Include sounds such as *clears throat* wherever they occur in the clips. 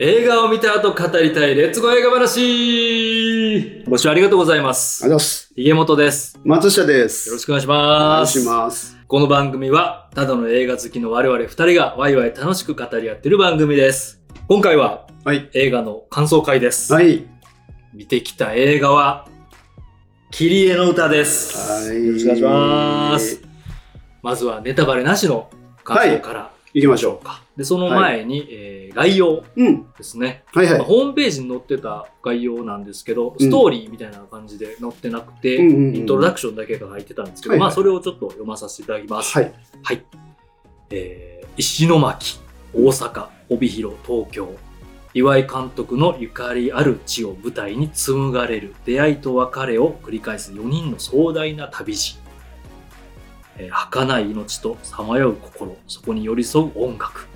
映画を見た後語りたいレッツゴー映画話ご視聴ありがとうございます。ありがとうございます。ひげもとです。松下です。よろしくお願いしお願ます。いします。この番組は、ただの映画好きの我々二人がワイワイ楽しく語り合っている番組です。今回ははい。映画の感想会です。はい。見てきた映画は、キリエの歌です。はい。よろしくお願いします。。まずはネタバレなしの感想から行きましょか。で、その前に、えー概要う。うん。ですね。はいはいまあ。ホームページに載ってた概要なんですけど、ストーリーみたいな感じで載ってなくて、うんうんうんイントロダクションだけが入ってたんですけど、はいはいまあそれをちょっと読まさせていただきます。はい。えー石巻、大阪、帯広、東京。岩井監督のゆかりある地を舞台に紡がれる出会いと別れを繰り返す4人の壮大な旅路。えー儚い命とさまよう心、そこに寄り添う音楽。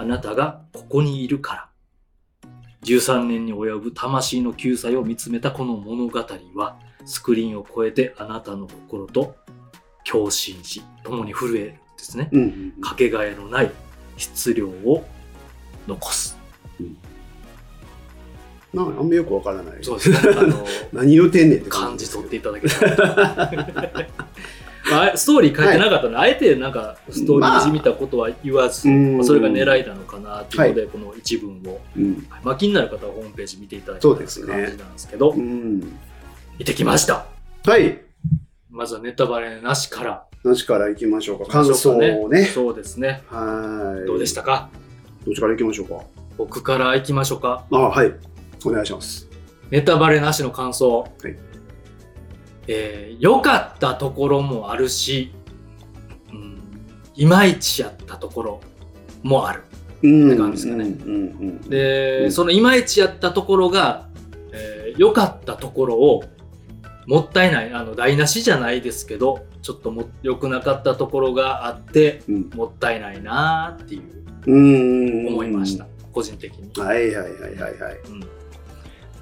あなたがここにいるから。13年に及ぶ魂の救済を見つめたこの物語は、スクリーンを越えてあなたの心と共振し、共に震えるですね。うんうん。かけがえのない質量を残す。なんかあんまよくわからない。そうですね。あの、*laughs* 何言うてんねんって感じ取ってて。いただけたら。*laughs* まあ、ストーリー書いてなかったの？で、あえてなんかストーリーじみたことは言わず、うんまあそれが狙いなのかなっていうので、この一文を、うん。まあ、気になる方はホームページ見ていただきたいそうですね感じなんですけど、うん。見てきました。はい。まずはネタバレなしから。なしから行きましょうか。感想をね。そうですね。はい。どうでしたか？どっちから行きましょうか？僕から行きましょうか。あ、はい。お願いします。ネタバレなしの感想。はいえー良かったところもあるし、うん、いまいちやったところもある。うん。って感じですかね。で、うんそのいまいちやったところが、えー良かったところを、もったいない、あの、台無しじゃないですけど、ちょっとも良くなかったところがあって、うん。もったいないなーっていううん。思いました。。個人的に。はいはいはいはいはい。うん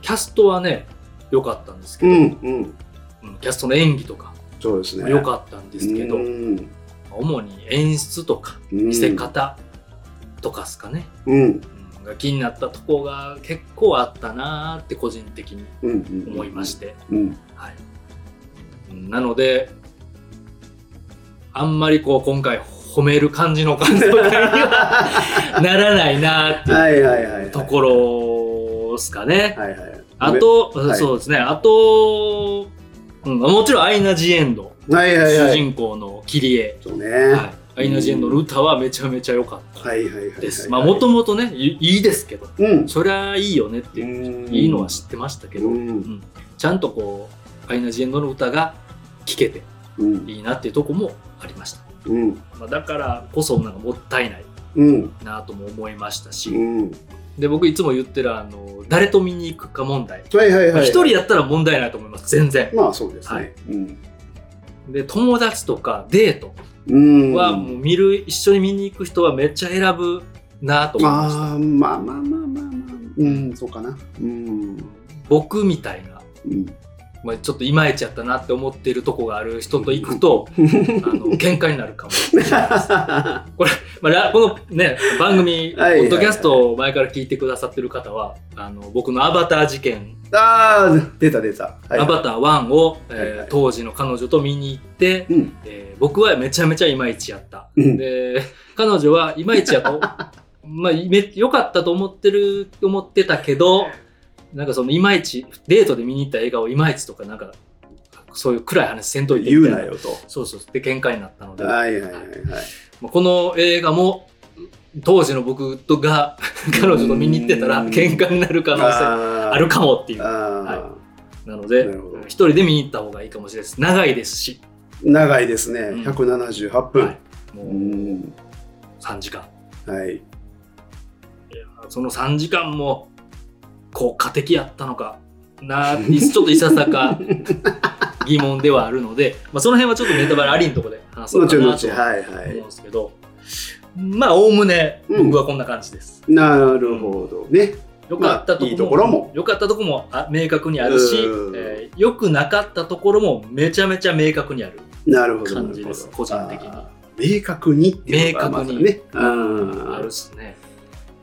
キャストはね、良かったんですけど、うんうん。うんキャストの演技とかそうですね。良かったんですけど、うん。主に演出とか見せ方とかですかね、うん。うんが気になったとこが結構あったなーって個人的に。思いまして、うん。はい、うんなのであんまりこう今回褒める感じの感想には *laughs* ならないなーってはいうところですかね。あと、はいそうですね、あと、うん、もちろんアイナ・ジ・エンド、はいはい主はい。人公のキリエ、そうね。はいは、アイナ・ジ・エンドの歌はめちゃめちゃ良かった。です。まあもともとねいいいですけどうん。そりゃいいよねってうんいいのは知ってましたけど、ううんん。ちゃんとこうアイナ・ジ・エンドの歌が聴けてうん。いいなっていうとこもありました、うん。まあ、だからこそなんかもったいないうん。なとも思いましたし、うん。で僕いつも言ってるあの誰と見に行くか問題はいはいはい。一人やったら問題ないと思います全然まあそうですはいね。うん。で友達とかデートうん。はもう見る、一緒に見に行く人はめっちゃ選ぶなと思いましたああ、まあまあまあまあまあ。うん、そうかな。うん。僕みたいなうん。まあ、ちょっといまいちやったなって思ってるとこがある人と行くと、*laughs* あの、喧嘩になるかも。まあら、このね、番組、ポッドキャストを前から聞いてくださってる方は、あの、僕のアバター事件、ああ、出た出た。はいアバター1を、えーはいはい当時の彼女と見に行って、うん。えー僕はめちゃめちゃいまいちやった。うんで、彼女はいまいちやと、*laughs* まあ、め良かったと思ってる、思ってたけど、なんかそのいまいち、デートで見に行った映画をいまいちとか、なんか、そういう暗い話せんといて。言うなよと。そうそう。で、喧嘩になったので、はいはいはいはい。まあこの映画も、当時の僕とが彼女と見に行ってたらうん喧嘩になる可能性あるかもっていう。あなので一人で見に行った方がいいかもしれないです。長いですし、ー長いですね。うん178分。はい、もううん3時間。はい。その3時間も効果的やったのかなーちょっといささか *laughs* 疑問ではあるので、まあ、その辺はちょっとネタバレありのところで話そうかなと思うんですけど、まあおおむね僕はこんな感じです。い。なるほどね。良かったところも良かったところもあ明確にあるしうん、えー良くなかったところもめちゃめちゃ明確にある。なるほど。感じです個人的に明確にっていうのが明確にまずね。うんあるっすね。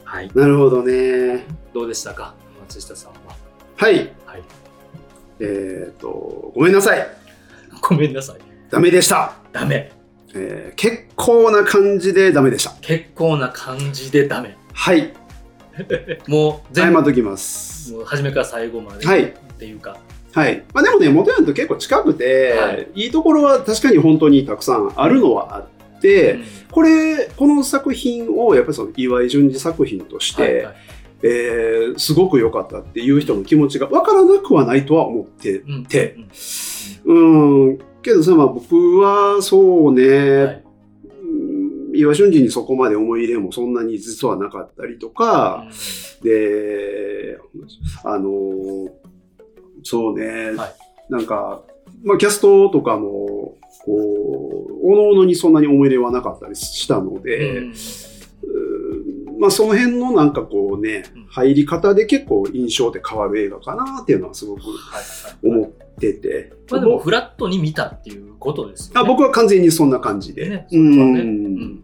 はい。なるほどね。どうでしたか？松下さんは？はい。はい。えっ、と、ごめんなさい。ごめんなさい。ダメでした。ダメ。えー結構な感じでダメでした。結構な感じでダメ。はい。*laughs* もう全謝っときます。もう初めから最後まで。はいっていうか。はい。まあでもね、元ヤンと結構近くて、、はいいところは確かに本当にたくさんあるのはあって、うんこれ、この作品をやっぱりその岩井淳二作品として、はいはいえーすごく良かったっていう人の気持ちが分からなくはないとは思ってうんて、うん。うん、けどさ、まあ僕はそうね、はい。うん。岩井俊二にそこまで思い入れもそんなに実はなかったりとか、で、あのーそうね、はい。なんか、まあキャストとかも、こう、おのおのにそんなに思い入れはなかったりしたので、うんまあその辺のなんかこうねうん、入り方で結構印象って変わる映画かなっていうのはすごく思ってて。まあでもフラットに見たっていうことですよね。あ僕は完全にそんな感じで。ねうそれはねん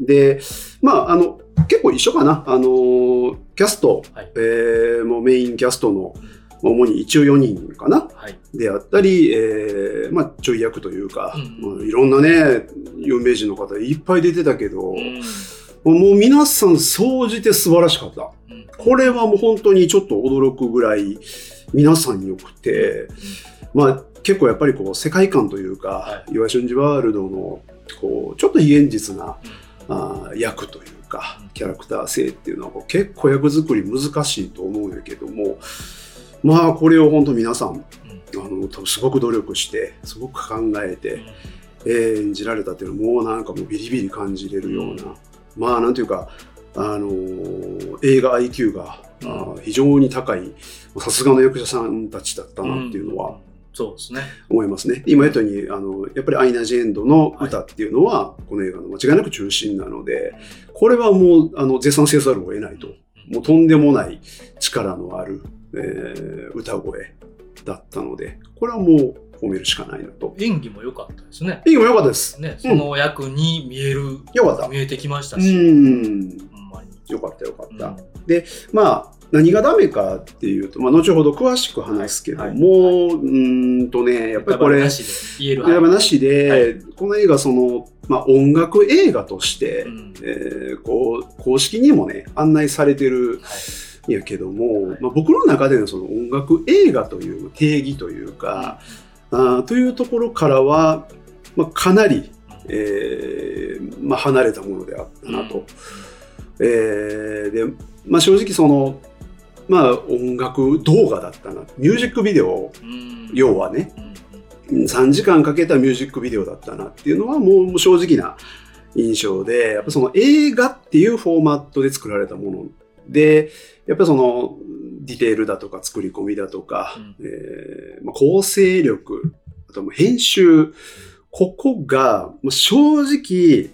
で、まあ、あの、結構一緒かな。あの、キャスト、はいえーもうメインキャストの、まあ主に一応4人かな。はい。であったり、えーまあ、ちょい役というか、うんまあいろんなね、有名人の方いっぱい出てたけど、うんもう皆さん総じて素晴らしかった。うん。これはもう本当にちょっと驚くぐらい皆さん良くて、まあ結構やっぱりこう世界観というか、は岩井俊二ワールドのこうちょっと非現実なあー役というかうんキャラクター性っていうのは結構役作り難しいと思うんやけどもまあこれを本当皆さんあの多分すごく努力してすごく考えて、えー演じられたっていうのはもうなんかもうビリビリ感じれるような、まあなんていうかあのー映画 IQ が、あー非常に高いさすがの役者さんたちだったなっていうのは、そうですね。思いますね。今言ったように、あの、やっぱりアイナ・ジ・エンドの歌っていうのは、この映画の間違いなく中心なので、これはもう、あの、絶賛せざるを得ないと。もうとんでもない力のある、えー歌声だったので、これはもう褒めるしかないなと。演技も良かったですね。いいも良かったです。ね、その役に見える、良かった。見えてきましたうし、ん。ほんまに。良かった良かった。うんまあ、何がダメかっていうと、まあ、後ほど詳しく話すけども、はいうーんとね、やっぱりこれ、なしで言えるネタバレなしで、はいこの映画、その、まあ、音楽映画として、うんえーこう、公式にもね、案内されてるはいんやけども、はいまあ、僕の中でのその音楽映画という定義というか、あーというところからは、まあ、かなり、えーまあ、離れたものであったなと。えーで、まあ、正直その、まあ、音楽動画だったな。ミュージックビデオ、うん。要はね、うん。3時間かけたミュージックビデオだったなっていうのはもうもう正直な印象で、やっぱその映画っていうフォーマットで作られたもので、やっぱりそのディテールだとか作り込みだとか、うん。えーまあ、構成力、あと編集、ここが正直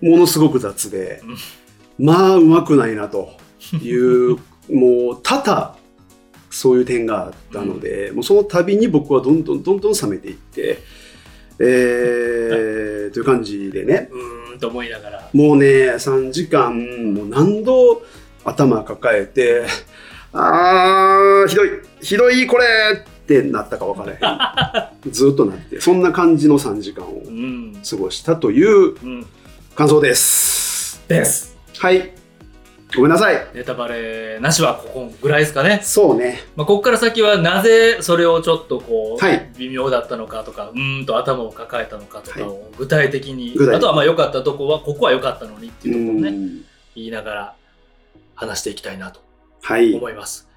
ものすごく雑で、まあうまくないなという、*laughs* もう多々そういう点があったので、もうその度に僕はどんどんどんどん冷めていって、えーという感じでね、うーんと思いながら。もうね、3時間、もう何度頭抱えて、あー、ひどい、ひどい、これってなったか分からへん。*laughs* ずっとなって、そんな感じの3時間をうん。過ごしたといううん。感想です。です。はい。ごめんなさい。ネタバレなしはここぐらいですかね。そうね。まあ、ここから先はなぜそれをちょっとこう、はい微妙だったのかとかうーんと頭を抱えたのかとかはを具体的に、具体的にあとはまあ良かったとこはここは良かったのにってういうところをねん言いながら話していきたいなとはい。思います。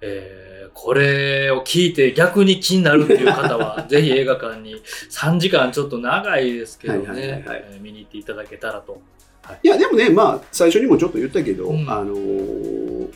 えーこれを聞いて逆に気になるっていう方は *laughs* ぜひ映画館に3時間ちょっと長いですけどはいはいはいね見に行っていただけたらと。いや、でもね、まあ、最初にもちょっと言ったけど、うんあのー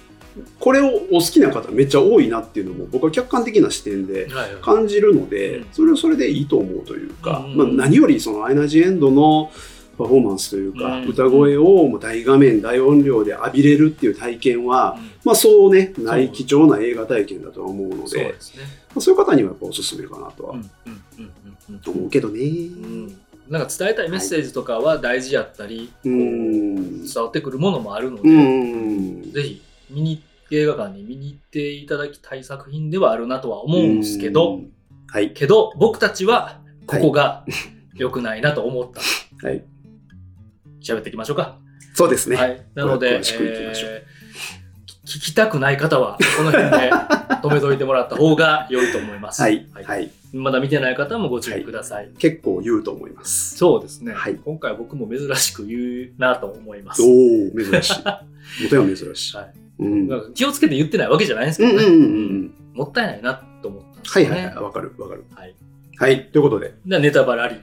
これをお好きな方めっちゃ多いなっていうのも僕は客観的な視点ではいはい感じるので、うんそれはそれでいいと思うというか、うんまあ、何よりそのアイナ・ジ・エンドのパフォーマンスというか、うん歌声をもう大画面大音量で浴びれるっていう体験は、うんまあそうねない貴重な映画体験だとは思うのでそうですね。まあ、そういう方にはやっぱおすすめかなとは思うけどね、うんなんか伝えたいメッセージとかは大事やったり、うん。伝わってくるものもあるのうで、ん。ぜひ見に映画館に見に行っていただきたい作品ではあるなとは思うんですけど、うん。はい。けど僕たちはここが良くないなと思った。*laughs* はい。喋っていきましょうか。そうですね。はい。なので、詳しくいきましょうえー聞きたくない方は、この辺で *laughs* 止めといてもらった方が良いと思います。はい。はいはい。まだ見てない方もご注意ください。結構言うと思います。そうですね、はい今回僕も珍しく言うなと思います。おお珍しい。もとは珍しい。はいうん。気をつけて言ってないわけじゃないんですけどね。うんうんうんうん。もったいないなと思ったんですよね。はいはいはい。わかるわかる。はい。はい。ということで、ではネタバラリ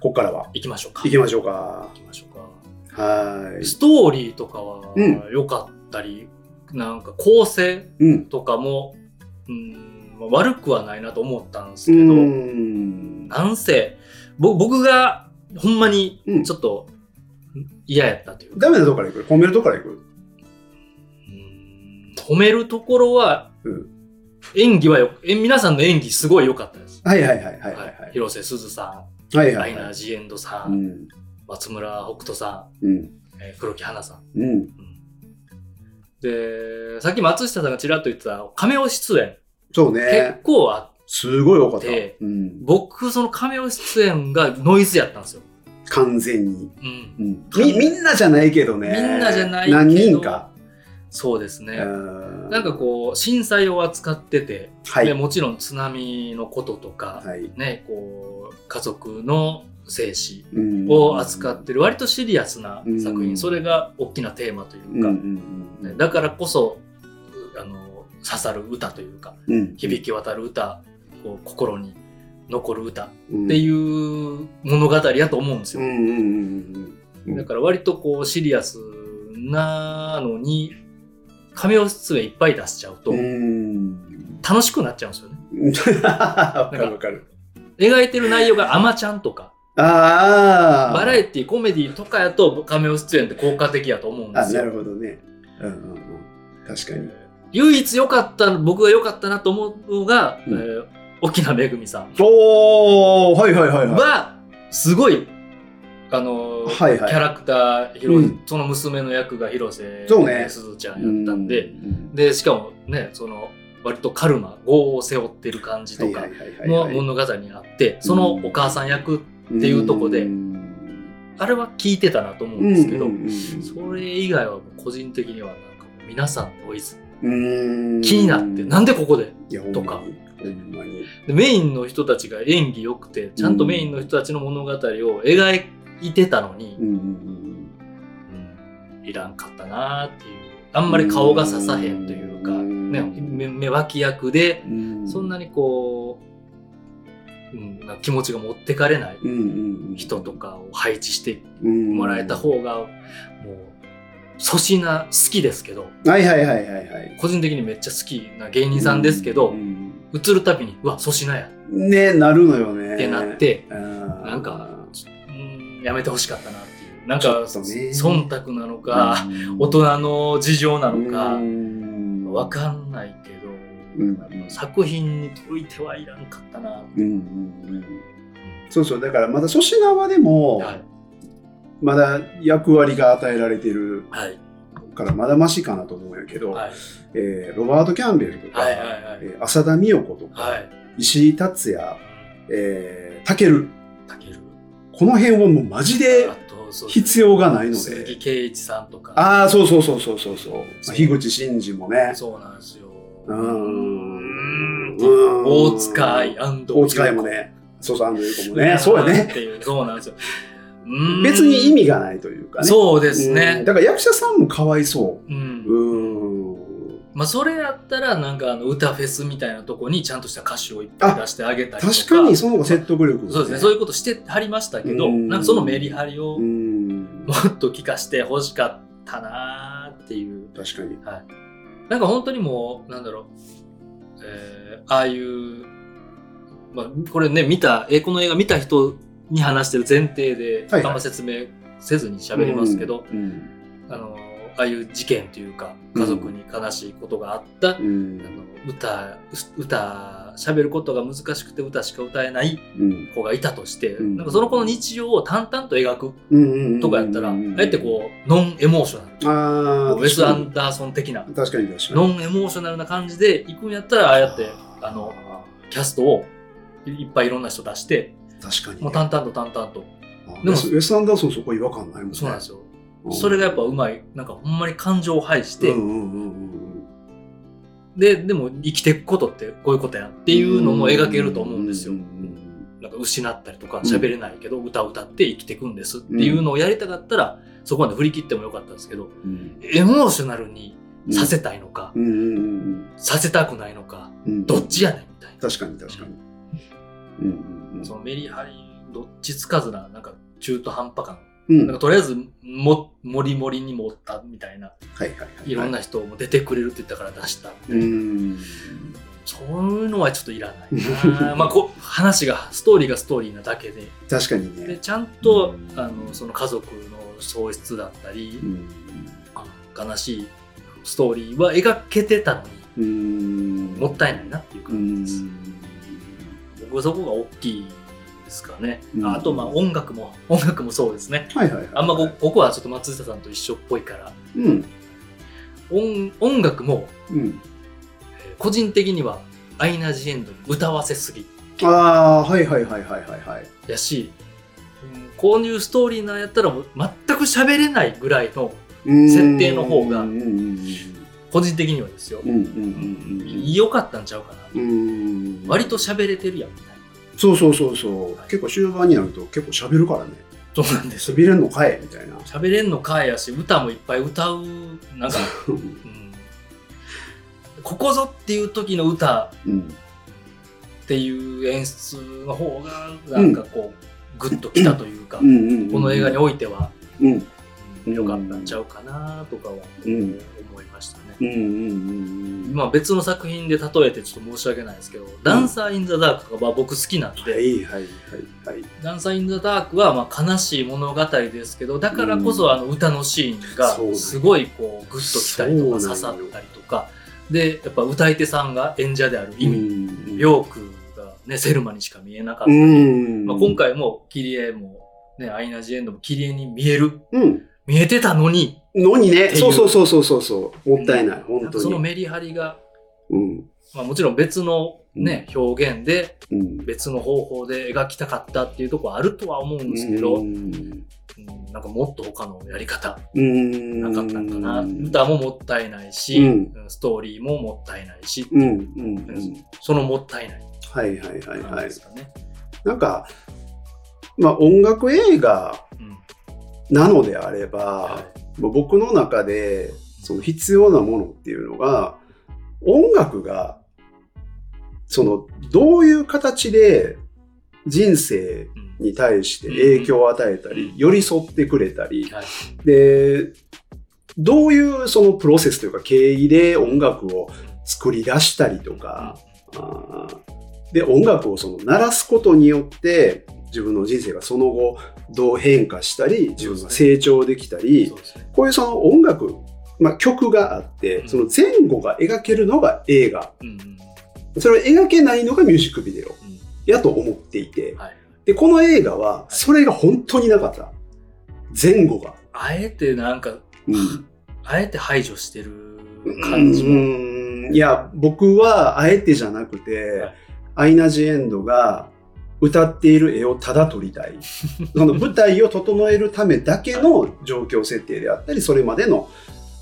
ここからは行きましょうか。行きましょうか行。きましょうか。はストーリーとかはうん良かったり、なんか構成い。うん。とかも、うん、まあ悪くはないなと思ったんですうけど、ん。なんせ、ぼ僕がほんまにうんちょっと嫌やったというか、ダメなとこから行く？褒めるとこから行く？うん褒めるところは、うん演技はよえ皆さんの演技すごい良かったです。はいはいはいはいはいはい広瀬すずさはいん、はいはい。ライナージエンドさ、うんん。松村北斗さうん。ん、えー黒木華さん。うん。で、さっき松下さんがちらっと言ってたカメオ出演、そう結ね。構あすごい良かった。でうん。僕そのカメオ出演がノイズやったんですよ。完全に。うん、うん。み、みんなじゃないけどね。みんなじゃないけど何人か。そうですね。ななんかこう震災を扱ってて、はい。でもちろん津波のこととか、はい。ね、こう家族の生死うんを扱ってる割とシリアスな作品、うんそれが大きなテーマというか、ねだからこそあの刺さる歌というか。響き渡る歌こう心に残る歌っっていう物語やと思うんですよ。だから割とこうシリアスなのにカメオ出演いっぱい出しちゃうとうん。楽しくなっちゃうんですよね。*laughs* わかるわかる。描いてる内容がアマちゃんとかああ。バラエティコメディとかやとカメオ出演って効果的やと思うんであ、すよ。なるほどね。うんうんうん。確かに。唯一良かった僕が良かったなと思うのが、うんえー沖縄めぐみさんおー、はいはいはいはい。はすごいあのーはいはいキャラクター広、うんその娘の役が広瀬すずちゃんやったんで、うん、でしかもねその割とカルマ業を背負ってる感じとかはいはいはいはいの物語にあってそのお母さん役っていうとこでうん。あれは聞いてたなと思うんですけど、それ以外はもう個人的にはなんか皆さんノイズうん。気になってなんでここで？とか。メインの人たちが演技良くてちゃんとメインの人たちの物語を描いてたのにう、んうんうんいらんかったなっていう。あんまり顔が刺さへんというか、うん。ね、目目脇役でそんなにこう、うん、気持ちが持ってかれない人とかを配置してうんもらえた方がもう粗品好きですけどはいはいはいはいはい。個人的にめっちゃ好きな芸人さんですけど、うん映るたびにうわ粗品や。ねなるのよね。ってなって、ななんかうんやめてほしかったなっていう。なんか忖度なのか、大人の事情なのかうん。わかんないけど、うん作品においてはいらんかったな、うんうんうん。そうそう。だからまだ粗品はでも、はい。まだ役割が与えられてるはい。からまだマシかなと思うんやけど、はい。えーロバート・キャンベルとか、はいはいはいえー浅田美代子とか、はい。石井達也、えー、タケルたけるこの辺はもうマジで必要がないの鈴木で圭一さんとか。ああそうそうそうそうそう。そう、まあ、樋口真嗣もね。そうなんですようん。大塚愛大塚愛もねそうそう安藤優子もねそうやねっていうそうなん。ですようん。別に意味がないというかねそうですねだから役者さん。もかわいそううん。うん。まあそれやったらなん。かあの歌フェスみたいなとこにちゃん。とした歌詞をいっぱい出してあげたりとか確かにその方が説得力ねそうですねそういうことしてはりましたけどん。なん。かそのメリハリをもっと聞かしてほしかったなーっていう確かにはいなんか本当にもうなんだろう、えーああいう、まあ、これね見たえこの映画見た人に話してる前提ではいはい。あんま説明せずに喋りますけど、うんあのああいう事件というか家族に悲しいことがあった、うん。あの歌歌喋ることが難しくて歌しか歌えないうん。子がいたとして、うん。なんかその子の日常を淡々と描くとかやったら、うんあえてこう、ノンエモーショナル。ウェス・アンダーソン的な、確かに確かに。ノンエモーショナルな感じで行くんやったら、ああやって、あの、キャストをいっぱいいろんな人出して、確かに。もう淡々と淡々と。あでもウェスアンダーソンそこ違和感ないもんね。そうなんですよ。うん。それがやっぱうまい。なんかほんまに感情を排して、うんうんうんうんで、でも生きていくことってこういうことやっていうのも描けると思うんですよ。う。ん。なんか失ったりとかん喋れないけど歌を歌って生きていくんですっていうのをやりたかったら、そこまで振り切ってもよかったんですけど、うん。エモーショナルにさせたいのか、させたくないのか、うん。どっちやねんみたいな。確かに確かに。うん。そのメリハリ、どっちつかずな、なんか中途半端感。うん。なんかとりあえずも、もりもりに持ったみたいな、はいはいはい。いろんな人も出てくれるって言ったから出したみたういな。ん。そういうのはちょっといらないな。*laughs* まあこう、話が、ストーリーがストーリーなだけで、確かにでねちゃんと、あの、その家族の喪失だったりう、ん。悲しいストーリーは描けてたのに、うん。もったいないなっていうう感じです。ん。僕はそこが大きいですかね。うん。あと、まあ音楽も、音楽もそうですね。はいはいはいあんまこここはちょっと松下さんと一緒っぽいから、うん。音音楽も、うん。えー個人的にはアイナ・ジ・エンドに歌わせすぎ。ああはいはいはいはいはいはい。やし、うんこういうストーリーなんやったらもう全く喋れないぐらいの、設定の方が個人的にはですよ、うんうんうんかったんちゃうかな。うん。割と喋れてるやんみたいな。そうそうそうそう、はい結構終盤になると結構喋るからね。そうなんですよ。喋れんのかい？みたいな。喋れんのかやし、歌もいっぱい歌う、なんか、う。ん、ここぞっていう時の歌。うん。っていう演出の方が、なんかこう、グッときたというか、この映画においては、うん。うん。良かったんちゃうかなとかは。うん。うんうんうんまあ別の作品で例えてちょっと申し訳ないですけど、ダンサー・イン・ザ・ダークとかは僕好きなんで、はいはいはいはい。ダンサー・イン・ザ・ダークはまあ悲しい物語ですけど、だからこそあの歌のシーンがすごいこうグッときたりとか刺さったりとか、で、やっぱ歌い手さんが演者である意味、うんビョークがね、セルマにしか見えなかったうり、ん。まあ、今回もキリエも、ね、アイナ・ジ・エンドもキリエに見える、うん見えてたのに、のにね。そうそうそうそうそうそう。もったいない、なん本当に。かそのメリハリが、うん。まあ、もちろん別のね、表現でうん。別の方法で描きたかったっていうところあるとは思うんですけど、ううんんなんかもっと他のやり方うん。なかったんかな。歌ももったいないし、うん。ストーリーももったいないし、う。ん。うん。うん。そのもったいない。はいはいはいはい。ですかね。なんかまあ音楽映画うんなのであれば、僕の中でその必要なものっていうのが音楽がそのどういう形で人生に対して影響を与えたり、うん。寄り添ってくれたり、はい。でどういうそのプロセスというか経緯で音楽を作り出したりとか、で音楽をその鳴らすことによって自分の人生がその後どう変化したり自分が成長できたり。こういうその音楽、まあ、曲があってうん。その前後が描けるのが映画。うんうん。それを描けないのがミュージックビデオうん。やと思っていて。はい。でこの映画はそれが本当になかった。前後が。あえてなんか、うん。あえて排除してる感じうも。ん。いや僕はあえてじゃなくて、はい。アイナ・ジ・エンドが歌っている絵をただ撮りたい。*laughs* その舞台を整えるためだけの状況設定であったりそれまでの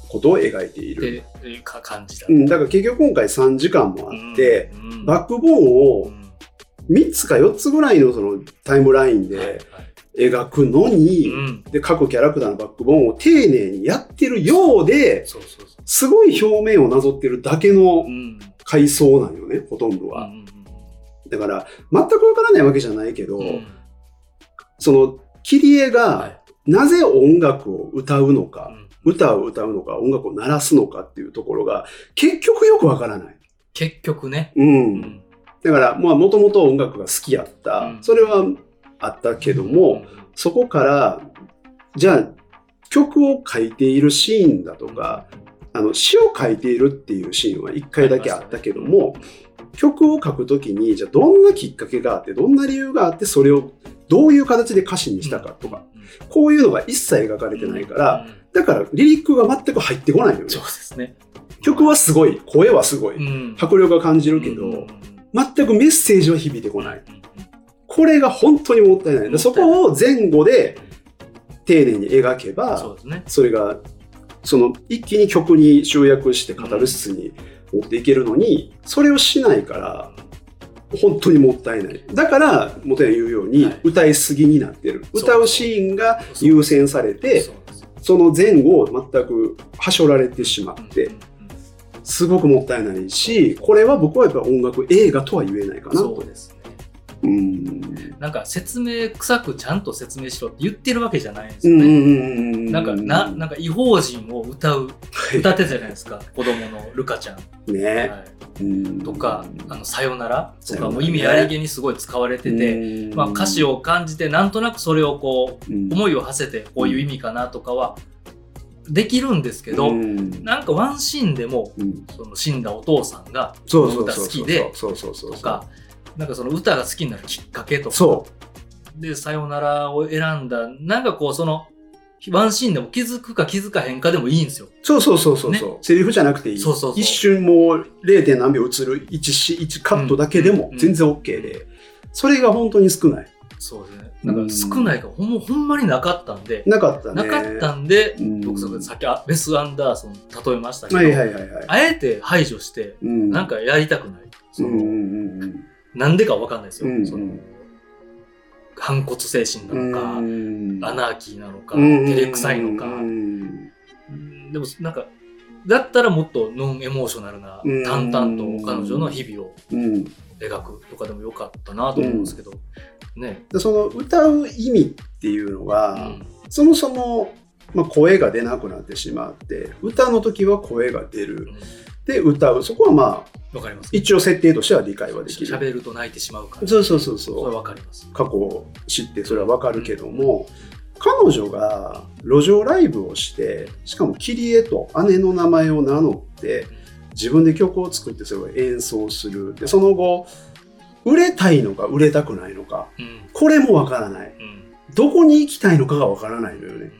ことを描いている、っていうか感じだ。うん、だから結局今回3時間もあって、うん、うん。バックボーンうをん3つか4つぐらいのそのタイムラインはいはい。で描くのに、うん。で各キャラクターのバックボーンを丁寧にやってるようでそうそうそすごい表面をなぞってるだけの。階層なんよねほとんどは。うんうんだから、全くわからないわけじゃないけど、うんうんその、切り絵はがいなぜ音楽を歌うのか、うん歌を歌うのか、音楽を鳴らすのかっていうところが、結局よくわからない。結局ね。う。うんんだから、まあ、もともと音楽が好きやった。うんそれはあったけども、そこから、じゃあ、曲を書いているシーンだとか、あの詩を書いているっていうシーンは1回だけあったけども、曲を書くときにじゃあどんなきっかけがあってどんな理由があってそれをどういう形で歌詞にしたかとか、こういうのが一切描かれてないから、だからリリックが全く入ってこないのよ。ねそうですね。曲はすごい声はすごい、うん。迫力が感じるけど、うん。全くメッセージは響いてこない。これが本当にもったいない。でそこを前後で丁寧に描けば、それが、その一気に曲に集約してカタルシスに持っていけるのに、それをしないから、本当にもったいない。だから、もとや言うようにはい、歌いすぎになってる。そう歌うシーンが優先されて、その前後を全くはしょられてしまってうん、すごくもったいないし、これは僕はやっぱ音楽映画とは言えないかなとそう。ですね。うん。なんか説明臭くちゃんと説明しろって言ってるわけじゃないんですよね。うんうん。なんか、な、なんか違法人を歌う、はい歌ってたじゃないですか。子供のルカちゃん。ね。はいうんとか、あの、さよならとかも意味ありげにすごい使われてて、まあ歌詞、を感じて、なんとなくそれをこう、うん思いを馳せて、こういう意味かなとかは、できるんですけど、うんなんかワンシーンでも、うんその死んだお父さんが、歌そうそう好きで、そうそうそうとか、なんかその歌が好きになるきっかけとか、そで、さよならを選んだ、なんかこう、その、ワンシーンでも気づくか気づかへんかでもいいんですよ。うそうそうそうそうそう、セリフじゃなくていい。そうそうそう。一瞬もう 0. 何秒映る1し1カットだけでもうん全然 OK で、それが本当に少ない。そうですね。なんか少ないから、ほんま、ほんまになかったんで、なかったね。なかったんで、うん。僕さっきあベス・アンダーソン例えましたけど、はいはいはいはい、あえて排除して、うん、なんかやりたくない。そのうんうんうんなんでかわかんないですよ。うん。その反骨精神うんなのか、うん。アナーキーなのか、うん。照れくさいのか、うん。うんでもなんか、だったらもっとノンエモーショナルなうん、淡々と彼女の日々をうん。描くとかでもよかったなと思うんですけど、ね。でその歌う意味っていうのうが、ん。そもそも、まあ、声が出なくなってしまって歌の時は声が出るで歌うそこはまあわかります。一応設定としては理解はできる喋ると泣いてしまうから。そうそうそうそれそうわかります。過去を知ってそれはわかるけども、彼女が路上ライブをしてしかもキリエと姉の名前を名乗って自分で曲を作ってそれを演奏するでその後売れたいのか売れたくないのかうん。これもわからないうん。どこに行きたいのかがわからないのよね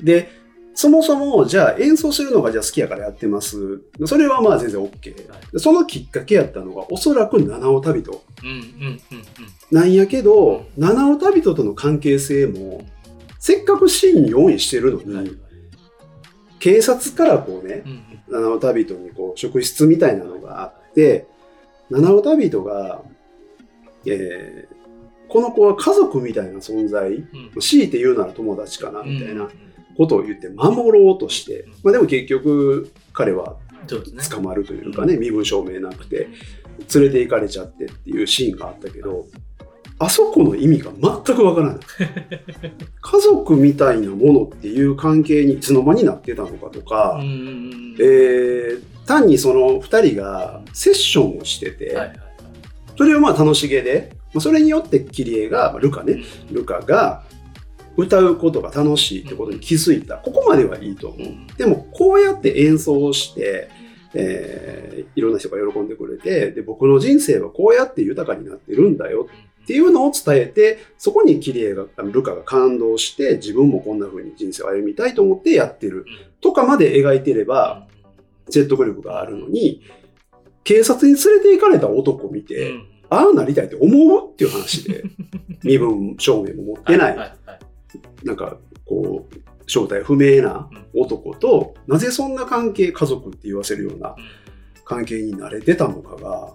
でそもそもじゃあ演奏するのがじゃあ好きやからやってます。それはまあ全然 OK はい。でそのきっかけやったのがおそらく七尾旅人。なんやけど七尾旅人との関係性もせっかくシーンに用意してるのうん。はい。に警察からこうねうん七尾旅人にこう職質みたいなのがあって七尾旅人が、えーこの子は家族みたいな存在。うん。強いて言うなら友達かなうんみたいなことを言って守ろうとして、まあ、でも結局彼は。捕まるというかね身分証明なくて連れて行かれちゃってっていうシーンがあったけどあそこの意味が全くわからない。*laughs* 家族みたいなものっていう関係にいつの間になってたのかとか、えー単にその2人がセッションをしてて、はいそれをまあ楽しげで、まあ、それによってキリエが、まあルカねルカが歌うことが楽しいってことに気づいた、ここまではいいと思う、うん。でもこうやって演奏をして、えーいろんな人が喜んでくれてで僕の人生はこうやって豊かになってるんだよっていうのを伝えてそこにキリエがルカが感動して自分もこんな風に人生を歩みたいと思ってやってる。とかまで描いてれば説得力があるのに警察に連れて行かれた男を見て、うん。ああなりたいって思うっていう話で *laughs* 身分証明も持ってないなんかこう正体不明な男と、なぜそんな関係家族って言わせるような関係になれてたのかが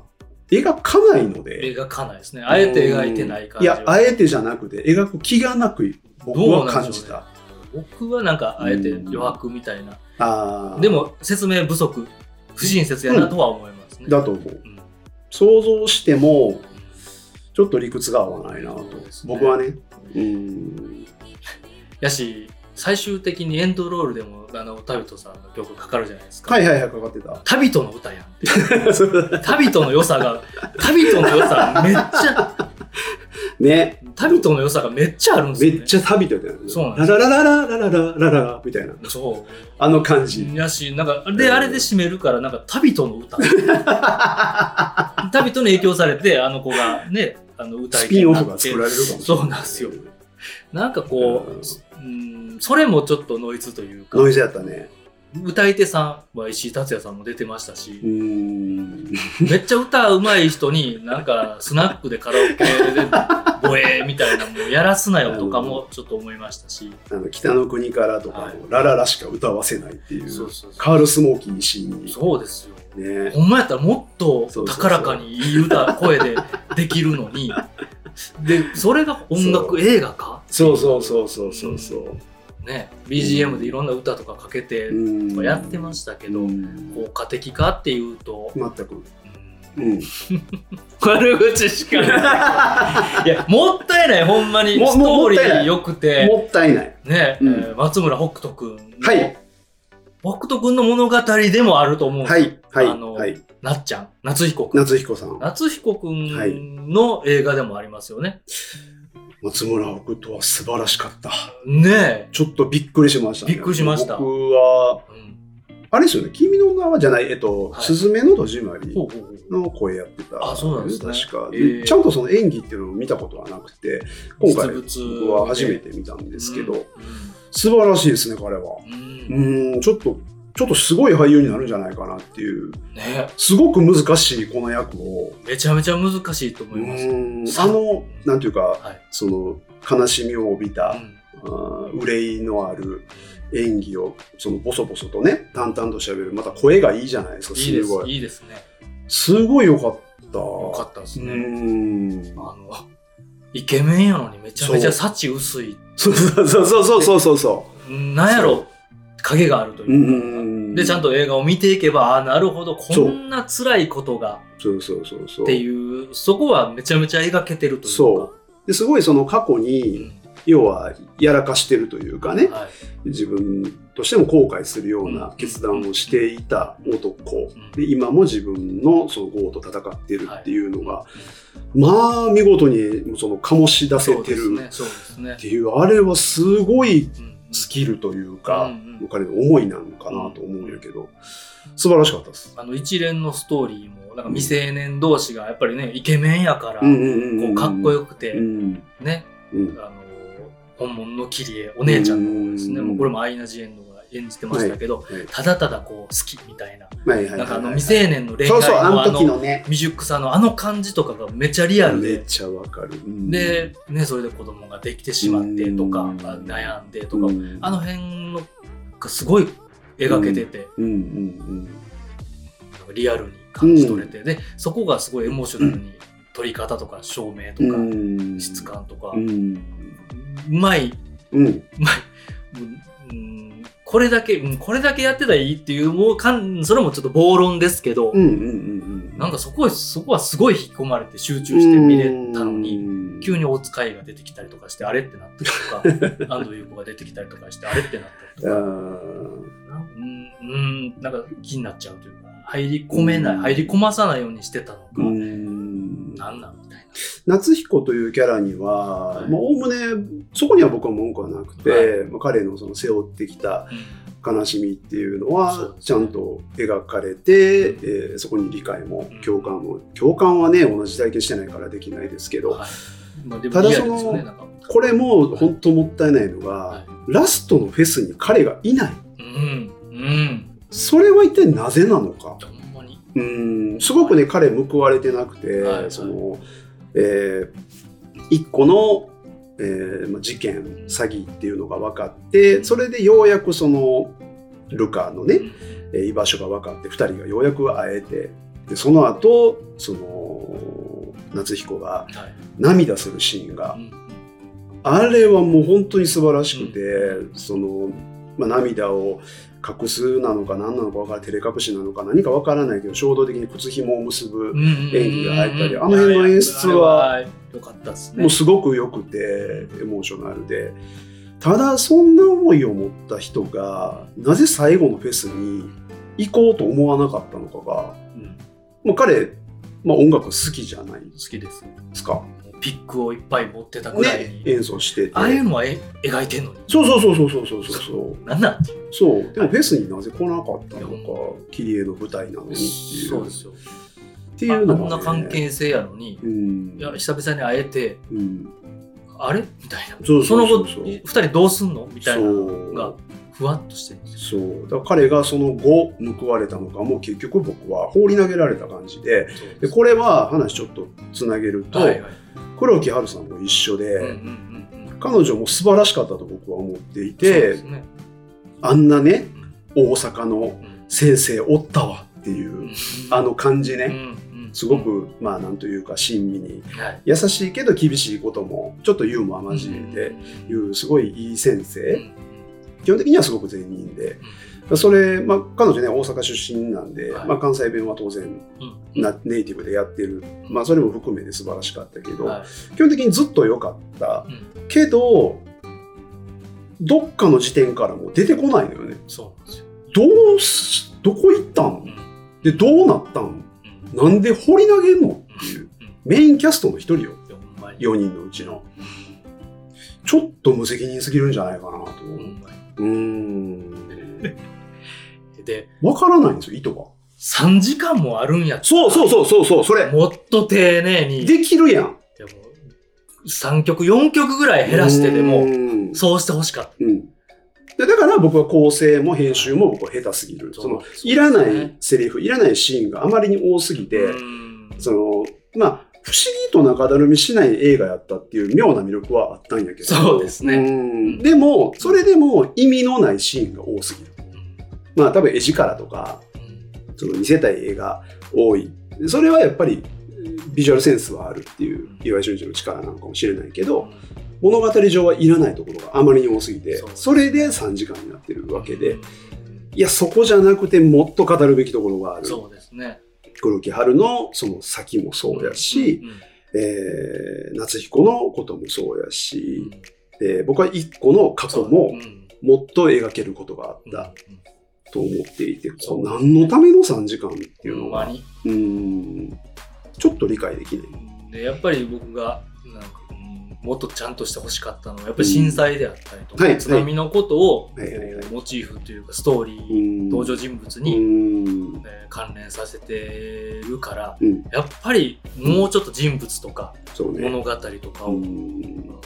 描かないので。描かないですね。あえて描いてない感いじは。やあえてじゃなくて描く気がなく僕は感じた、僕はなんかあえて余白みたいな。あー。でも説明不足、不親切やなとは思いますね。だと思う。うん。想像してもちょっと理屈が合わないなと、ね。僕はね。うんやし、最終的にエンドロールでも、あの、タビトさんの曲かかるじゃないですか。はいはいはいかかってたタビトの歌やんって。*laughs* そうタビトの良さが、タビトの良さめっちゃ、ね。旅人の良さがめっちゃあるんですよ、ね。めっちゃ旅人やったよね。そうなんですラララララララララみたいな。そあの感じ。う。やし、なんか、で、あれで締めるから、なんか、旅人の歌。旅人に影響されて、あの子がね、あの歌いスピンオフが作られるかもしれない。そうなんですよ。なんかこう、うん、それもちょっとノイズというか、ノイズやったね。歌い手さんは石井達也さんも出てましたし。めっちゃ歌うまい人に、なんかスナックでカラオケでボエーみたいなもんやらすなよとかもちょっと思いましたし、*laughs* あの北の国からとかも、はいラララしか歌わせないっていう、そうそうそうカール・スモーキーにシーンに。そうですよ。ね。ほんまやったらもっと高らかにいい歌、声でできるのに、*laughs* で、それが音楽映画か？そうそうそうそうそうそう。ね、BGM でいろんな歌とかかけてうんやってましたけど、うん効果的かっていうと、全く。うんうん。*laughs* 悪口しかない。*laughs* いや、もったいない、ほんまに。もストーリー良くて、もったいない。ね、うんえー松村北斗くんの。はい。北斗くんの物語でもあると思う。はい。はい。あのはい。なっちゃん、夏彦くん。夏彦さん。夏彦くんの映画でもありますよね。松村北斗は素晴らしかった。ねちょっとびっくりしました、ね。びっくりしました僕は、え。うんあれですよね、君の名はじゃない、えっと、はいすずめの戸締まりの声やってた。あそうなんですね確か、えーでちゃんとその演技っていうのを見たことはなくて、今回僕は初めて見たんですけど、うん素晴らしいですね、彼は。うん。うん、ちょっと、ちょっとすごい俳優になるんじゃないかなっていう、ね。すごく難しいこの役を、めちゃめちゃ難しいと思います。うんあの、なんていうか、はい。その、悲しみを帯びた、うん。憂いのある演技をそのボソボソとね淡々と喋るまた声がいいじゃないですかいいです。すごい。いいですね。すごい良かった。よかったですうね。ん。あの、イケメンやのにめちゃめちゃ幸薄い。そうそうそうそうそうそう。そなんやろ、影があるとういううで、ちゃんと映画を見ていけば、ああ、なるほど、こんな辛いことが。そう。そうそうそうっていう、そこはめちゃめちゃ描けてるというか。そう。ですごいその過去うにん。要はやらかしてるというかね。はい。自分としても後悔するような決断をしていた男。うん。で今も自分のその業と戦ってるっていうのが、まあ見事にその醸し出せてるっ。ていうあれはすごいうん。スキルというか、うんうん。彼の思いなのかなと思うんやけど、素晴らしかったです。あの一連のストーリーも、なんか未成年同士がやっぱりね、イケメンやから、こうかっこよくて、うん。ね、うん。あの本物のキリエお姉ちゃんの方ですね、うん。もうこれもアイナ・ジ・エンドが演じてましたけど、はい。ただただこう好きみたいな、はいはいはいはい。なんかあの未成年の恋愛ののあの。未熟さのあの感じとかがめっちゃリアルで、めっちゃわかる。うん、で、ね、それで子供ができてしまってとか、悩んでとか、うん。あの辺のがすごい描けてて、リアルに感じ取れて、でそこがすごいエモーショナルに撮り方とか照明とうん。か、うん。質。感とか、う。うんまい。うん。うまい、うん、これだけ、うんこれだけやってたらいいっていう、もうかん、それもちょっと暴論ですけど、うんうんうんうん。なんかそこは、そこはすごい引き込まれて集中して見れたのに、に急に大塚愛が出てきたりとかして、あれってなったりとか、*laughs* 安藤優子が出てきたりとかして、あれってなったりとか、うん、うん、なんか気になっちゃうというか、入り込めない、うん。入り込まさないようにしてたのか、うん。なんなんみたい夏彦というキャラにははい。まあおおむねそこには僕は文句はなくて、彼のその背負ってきた悲しみっていうのはちゃんと描かれて、えーそこに理解もうん共感も共感はね同じ体験してないからできないですけど、はい。まあ、でもただその。これも本当もったいないのが、はラストのフェスに彼がいない。うん、うん。それは一体なぜなのか。うん。すごくね彼報われてなくて、はいはい。その、えー一個の、えーまあ、事件詐欺っていうのが分かってそれでようやくそのルカのね、居場所が分かって2人がようやく会えてでその後その夏彦がはい。涙するシーンがうん。あれはもう本当に素晴らしくて、その、まあ、涙を隠すなのか何なのか分から照れ隠しなのか何か分からないけど衝動的に靴紐を結ぶ、演演技が入ったりあの辺の演出は良かったですね。もうすごく良くてエモーショナルでただそんな思いを持った人がなぜ最後のフェスに行こうと思わなかったのかが、うんまあ、彼、まあ、音楽好きじゃないで好きです。すか？ピックをいっぱい持ってたぐらいに、ね、演奏してああいうのはえ描いてんのに？そうそうそうそうそうそうそうなんなん？そう。でもフェスになぜ来なかったのか切り絵の舞台なのにっていう。そうですよ。っていうの、ね、んな関係性やのに、うん、いや久々に会えて、うん、あれ？みたいな。そうその後2人どうすんの？みたいなのがふわっとしてるんですよ。そう。だから彼がその後報われたのかも結局僕は放り投げられた感じで。でこれは話ちょっとつなげると、はいはい。黒木華さんも一緒で、うんうんうんうん。彼女も素晴らしかったと僕は思っていてね。あんなね大阪のうん。先生おったわっていうあの感じね、うんうんすごくまあなんというか親身に。はい。優しいけど厳しいこともちょっとユーモア交えて言うすごいいい先生、うん。基本的にはすごく善人で、それ、まあ、彼女ね大阪出身なんで、はい。まあ、関西弁は当然うん。なネイティブでやってる、まあ、それも含めて素晴らしかったけど、はい。基本的にずっと良かった。うん。けどどっかの時点からもう出てこないのよね。そうなんですよ。どうしどこ行ったんうん。でどうなったんうん。なんで掘り投げんの？っていううん。メインキャストの一人よ。いやほんまに。4人のうちの。ちょっと無責任すぎるんじゃないかなとほ思ううーん *laughs* わからないんですよ意図が。3時間もあるんや。そうそうそうそうそうそれ。もっと丁寧に。できるやん。いやもう3曲4曲ぐらい減らしてでうもん。そうしてほしかった。うん。でだから僕は構成も編集も僕は下手すぎる。その、いらないセリフ、いらないシーンがあまりに多すぎて、うん。その、まあ、不思議と中だるみしない映画やったっていう妙な魅力はあったんやけど。そうですね。うん。でも、それでも意味のないシーンが多すぎる。まあ、多分絵力とか、その見せたい絵が多い。それはやっぱり、ビジュアルセンスはあるっていう岩井俊二の力なのかもしれないけど、物語上はいらないところがあまりに多すぎてそれで3時間になってるわけでうん。いやそこじゃなくてもっと語るべきところがある。そうですね。黒木春のその先もそうやし、うん。えー夏彦のこともそうやうしん、で僕は一個の過去もうん。もっと描けることがあった。うんと思っていて、こう何のための3時間っていうのがうーんちょっと理解できない。でやっぱり僕がなんか、うんもっとちゃんとしてほしかったのはやっぱり震災であったりとか、はい津波のことを、はいはいモチーフというかストーリうー、ん。登場人物うに、ん。えー関連させてるからうん。やっぱりもうちょっと人物とか、ね。物語とかうを、ん。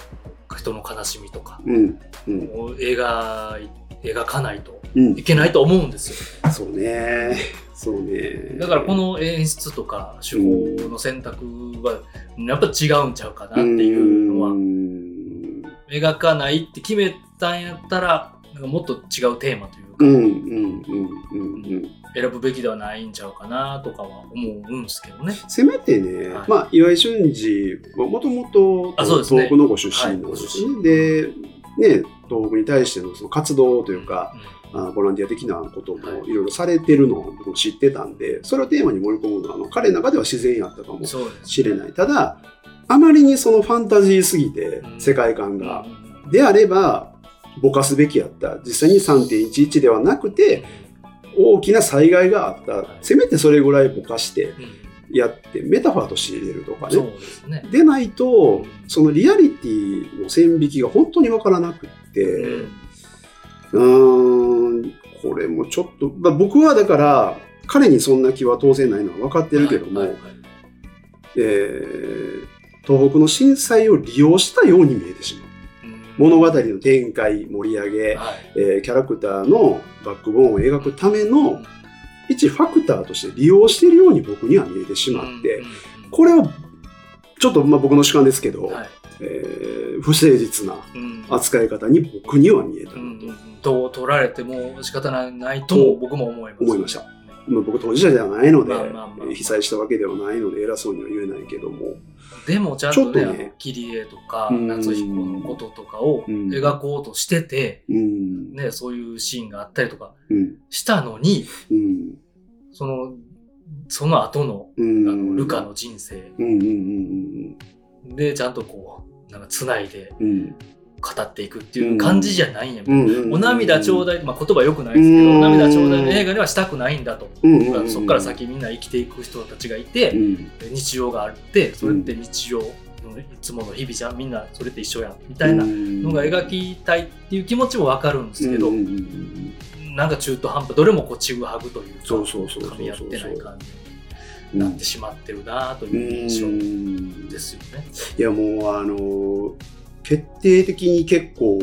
人の悲しみとかうん。うん。を描い描かないとうんいけないと思うんですよそうね。そうね。だからこの演出とか手法の選択はやっぱ違うんちゃうかなっていうのはうん描かないって決めたんやったらなんかもっと違うテーマというか、うんうんうんうんうん。選ぶべきではないんちゃうかなとかは思うんですけどね。せめてね、はいまあ岩井俊二はもともと東北のご出身なんですよね。で、ね、東北に対してのその活動というか、あボランティア的なこともいろいろされてるのを僕も知ってたんで、それをテーマに盛り込むのはあの彼の中では自然やったかもしれない。ただ、あまりにそのファンタジーすぎて、うん世界観が。うんであれば、ぼかすべきやった。実際に3.11ではなくて、大きな災害があった。せめてそれぐらいぼかしてうんやって、メタファーとして入れるとかね。ですね。でないと、そのリアリティの線引きが本当にわからなくって、うん、これもちょっと、まあ僕はだから、彼にそんな気は当然ないのは分かってるけども、はいはいはいえー東北の震災を利用したように見えてしまう。うん。物語の展開、盛り上げ、はい。えーキャラクターのバックボーンを描くための一ファクターとして利用しているように僕には見えてしまって、これはちょっとまあ僕の主観ですけど、はい。えー不誠実なうん。扱い方に僕には見えたうんなとどう取られても仕方ないとも僕も思います。思いました。まあ、僕当事者ではないので、被災したわけではないので偉そうには言えないけども、でもちゃんとね、ね。切り絵とか、うん。夏彦のこととかをうん。描こうとしてて、うん、ね、そういうシーンがあったりとかうん、したのに、うん、その、その後の、うん、あの、ルカの人生でちゃんとこう、なんか繋いでうん、語っていくっていう感じじゃないんや。うん、うん、お涙ちょうだい、まあ、言葉良くないですけど、うん。お涙ちょうだいの映画にはしたくないんだと。そこから先みんな生きていく人たちがいて、うん、日常があって、それって日常いつもの日々じゃんみんなそれって一緒やんみたいなのが描きたいっていう気持ちも分かるんですけど、なんか中途半端どれもこうちぐはぐというかそうそうそうそう噛み合ってない感じうんになってしまってるなという印象うん。ですよね。いやもうあの決定的に結構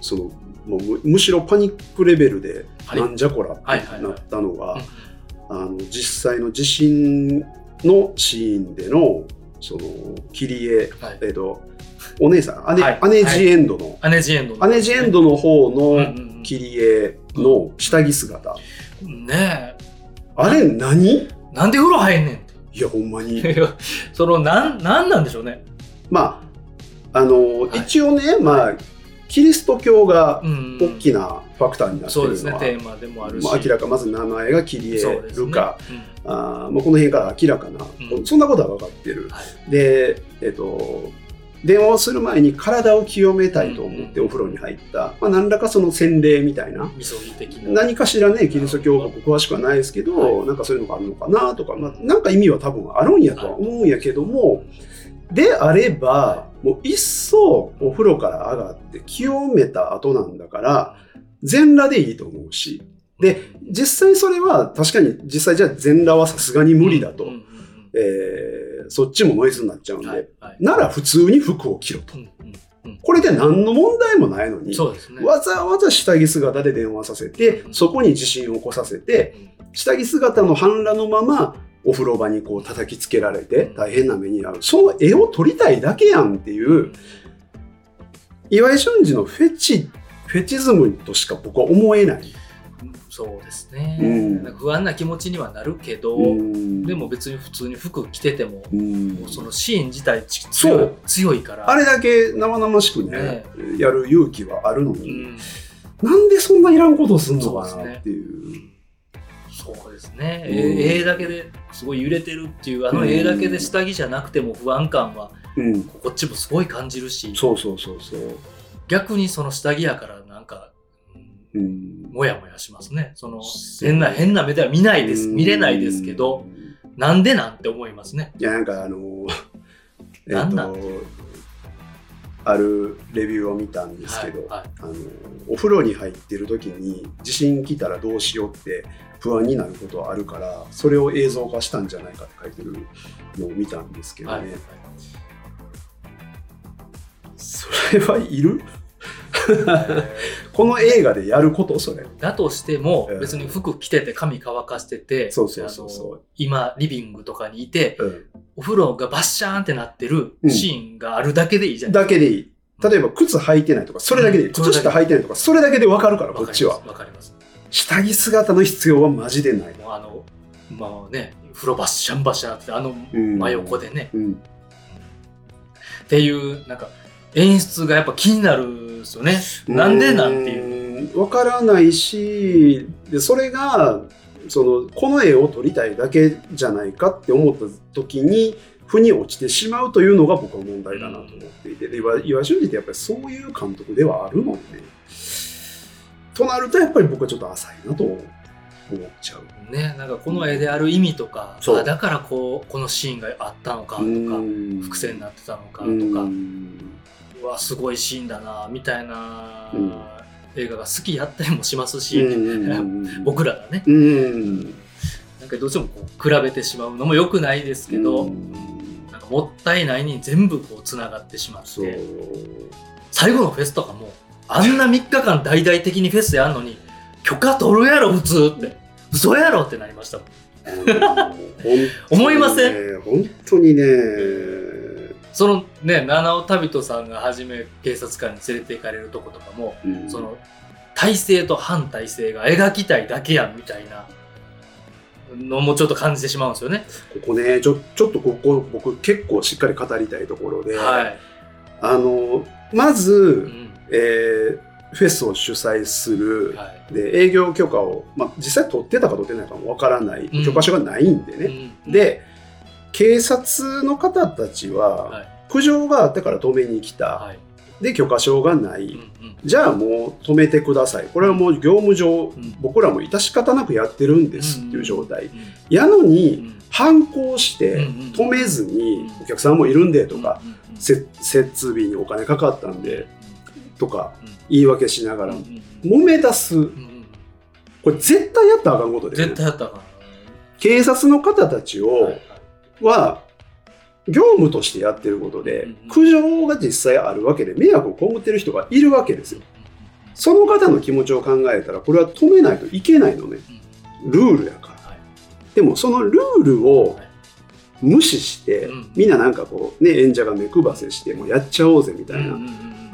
そのもうむむしろパニックレベルではい。なんじゃこらってはいはいはい。なったのが、実際の地震のシーンでのその切り絵、はい。えっとお姉さん姉,、はい。姉ジエンドの、アネジエンドの。姉ジエンドの方うんうのんうん。切り絵の下着姿、ねあれ何？えなんで風呂入んねんっいやほんまに。て *laughs* そのなんなんなんでしょうね。まああの、はい。一応ねまあキリスト教がうん。大きなファクターになってそうですねるのは、テーマでもあるし、まあ、明らかまず名前が切り絵そうですね。るか、うん。あーまあ、この辺から明らかな、うん。そんなことは分かってる、はい。でえっと電話をする前に体を清めたいと思ってうん。お風呂に入った、まあ、何らかその洗礼みたいな何かしらねキリスト教僕詳しくはないですけど、はなんかそういうのがあるのかなとか、まあ、なんか意味は多分あるんやとは思うんやけども、であればもういっそお風呂から上がって清めた後なんだから全裸でいいと思うし。で実際それは確かに実際じゃあ全裸はさすがに無理だと、えーそっちもノイズになっちゃうんで、はいはい。なら普通に服を着ろと。うんうんこれで何の問題もないのにね。わざわざ下着姿で電話させてうん。そこに地震を起こさせて下着姿の半裸のままお風呂場にこう叩きつけられて大変な目に遭う。その絵を撮りたいだけやんっていう岩井俊二のフェチフェチズムとしか僕は思えない。そうですね、うん。不安な気持ちにはなるけど、うん。でも別に普通に服着てても、うん。そのシーン自体ち強強いから。あれだけ生々しくねね。やる勇気はあるのうに、ん、なんでそんないらんことをすんのかなっていう。そうですね、うん。え絵だけですごい揺れてるっていうあの絵だけで下着じゃなくても不安感はうん、こっちもすごい感じるし。そうそうそうそう。逆にその下着やからなんか、うんうん。もやもやしますね。その変な変な目では見ないです。見れないですけど、なんでなんて思いますね。いやなんかあのえっなんなんとあるレビューを見たんですけど、はいはい。あのお風呂に入ってる時に地震来たらどうしようって不安になることはあるからそれを映像化したんじゃないかって書いてるのを見たんですけどね、はい。それはいる？え *laughs* この映画でやることそれ。ーだとしてもうん。別に服着てて髪乾かしててそうそうそうそう。今リビングとかにいてうん。お風呂がバッシャーンってなってるシーンがあるだけでいいじゃないだけでいい。例えば靴履いてないとかそれだけでいい、うん。靴下履いてないとかそれだけで分かるからこっちは。わかります。下着姿の必要はマジでない。もうあの、まあね、風呂バッシャンバッシャンって、あのうん。真横でね、うん、っていう、なんか、演出がやっぱ気になるんですよね。なんでなんていう。う。わからないし、でそれがそのこの絵を撮りたいだけじゃないかって思った時に腑に落ちてしまうというのが僕は問題だなと思っていて、で岩岩井俊二ってやっぱりそういう監督ではあるので、となるとやっぱり僕はちょっと浅いなと思っちゃう。ね、なんかこの絵である意味とか、そうあだからこう、このシーンがあったのかとか、うん伏線になってたのかとか、わ、すごいシーンだな、みたいな、うん。映画が好きやったりもしますし、うん僕らがね、うん。なんかどうしてもこう比べてしまうのも良くないですけど、うん。なんかもったいないに全部こうつながってしまって。最後のフェスとかもあんな3日間大々的にフェスやんのに許可取るやろ普通って。嘘やろってなりましたもん。*laughs* 思いません？本当にねそのね七尾旅人さんが初め警察官に連れて行かれるとことかも、うん。その体制と反体制が描きたいだけやんみたいなのもちょっと感じてしまうんですよね。ここねちょちょっとここ僕結構しっかり語りたいところで、はい、あのまず、うん。えーフェスを主催する、はい。で営業許可を、まあ、実際取ってたか取ってないかもわからない、うん。許可証がないんでね、うん。で警察の方たちは、はい。苦情があってから止めに来た、はい。で許可証がない、うんうん。じゃあもう止めてください。これはもう業務上、ん。僕らも致し方なくやってるんですっていう状態、うん。やのうにん。反抗してうんうん止めずにうん。お客さんもいるんでとか、設備にお金かかったんでとかうん。言い訳しながらうんうん揉め出す。うんうん。これ絶対やったらあかんことで、絶ね、対やったから警察の方たちをはいは業務としてやってることで苦情が実際あるわけで迷惑を被ってる人がいるわけですよ。その方の気持ちを考えたらこれは止めないといけないのね。ルールやから。はい。でもそのルールをはい。無視して、うん。みんななんかこうね演者が目配せしてもうやっちゃおうぜみたいな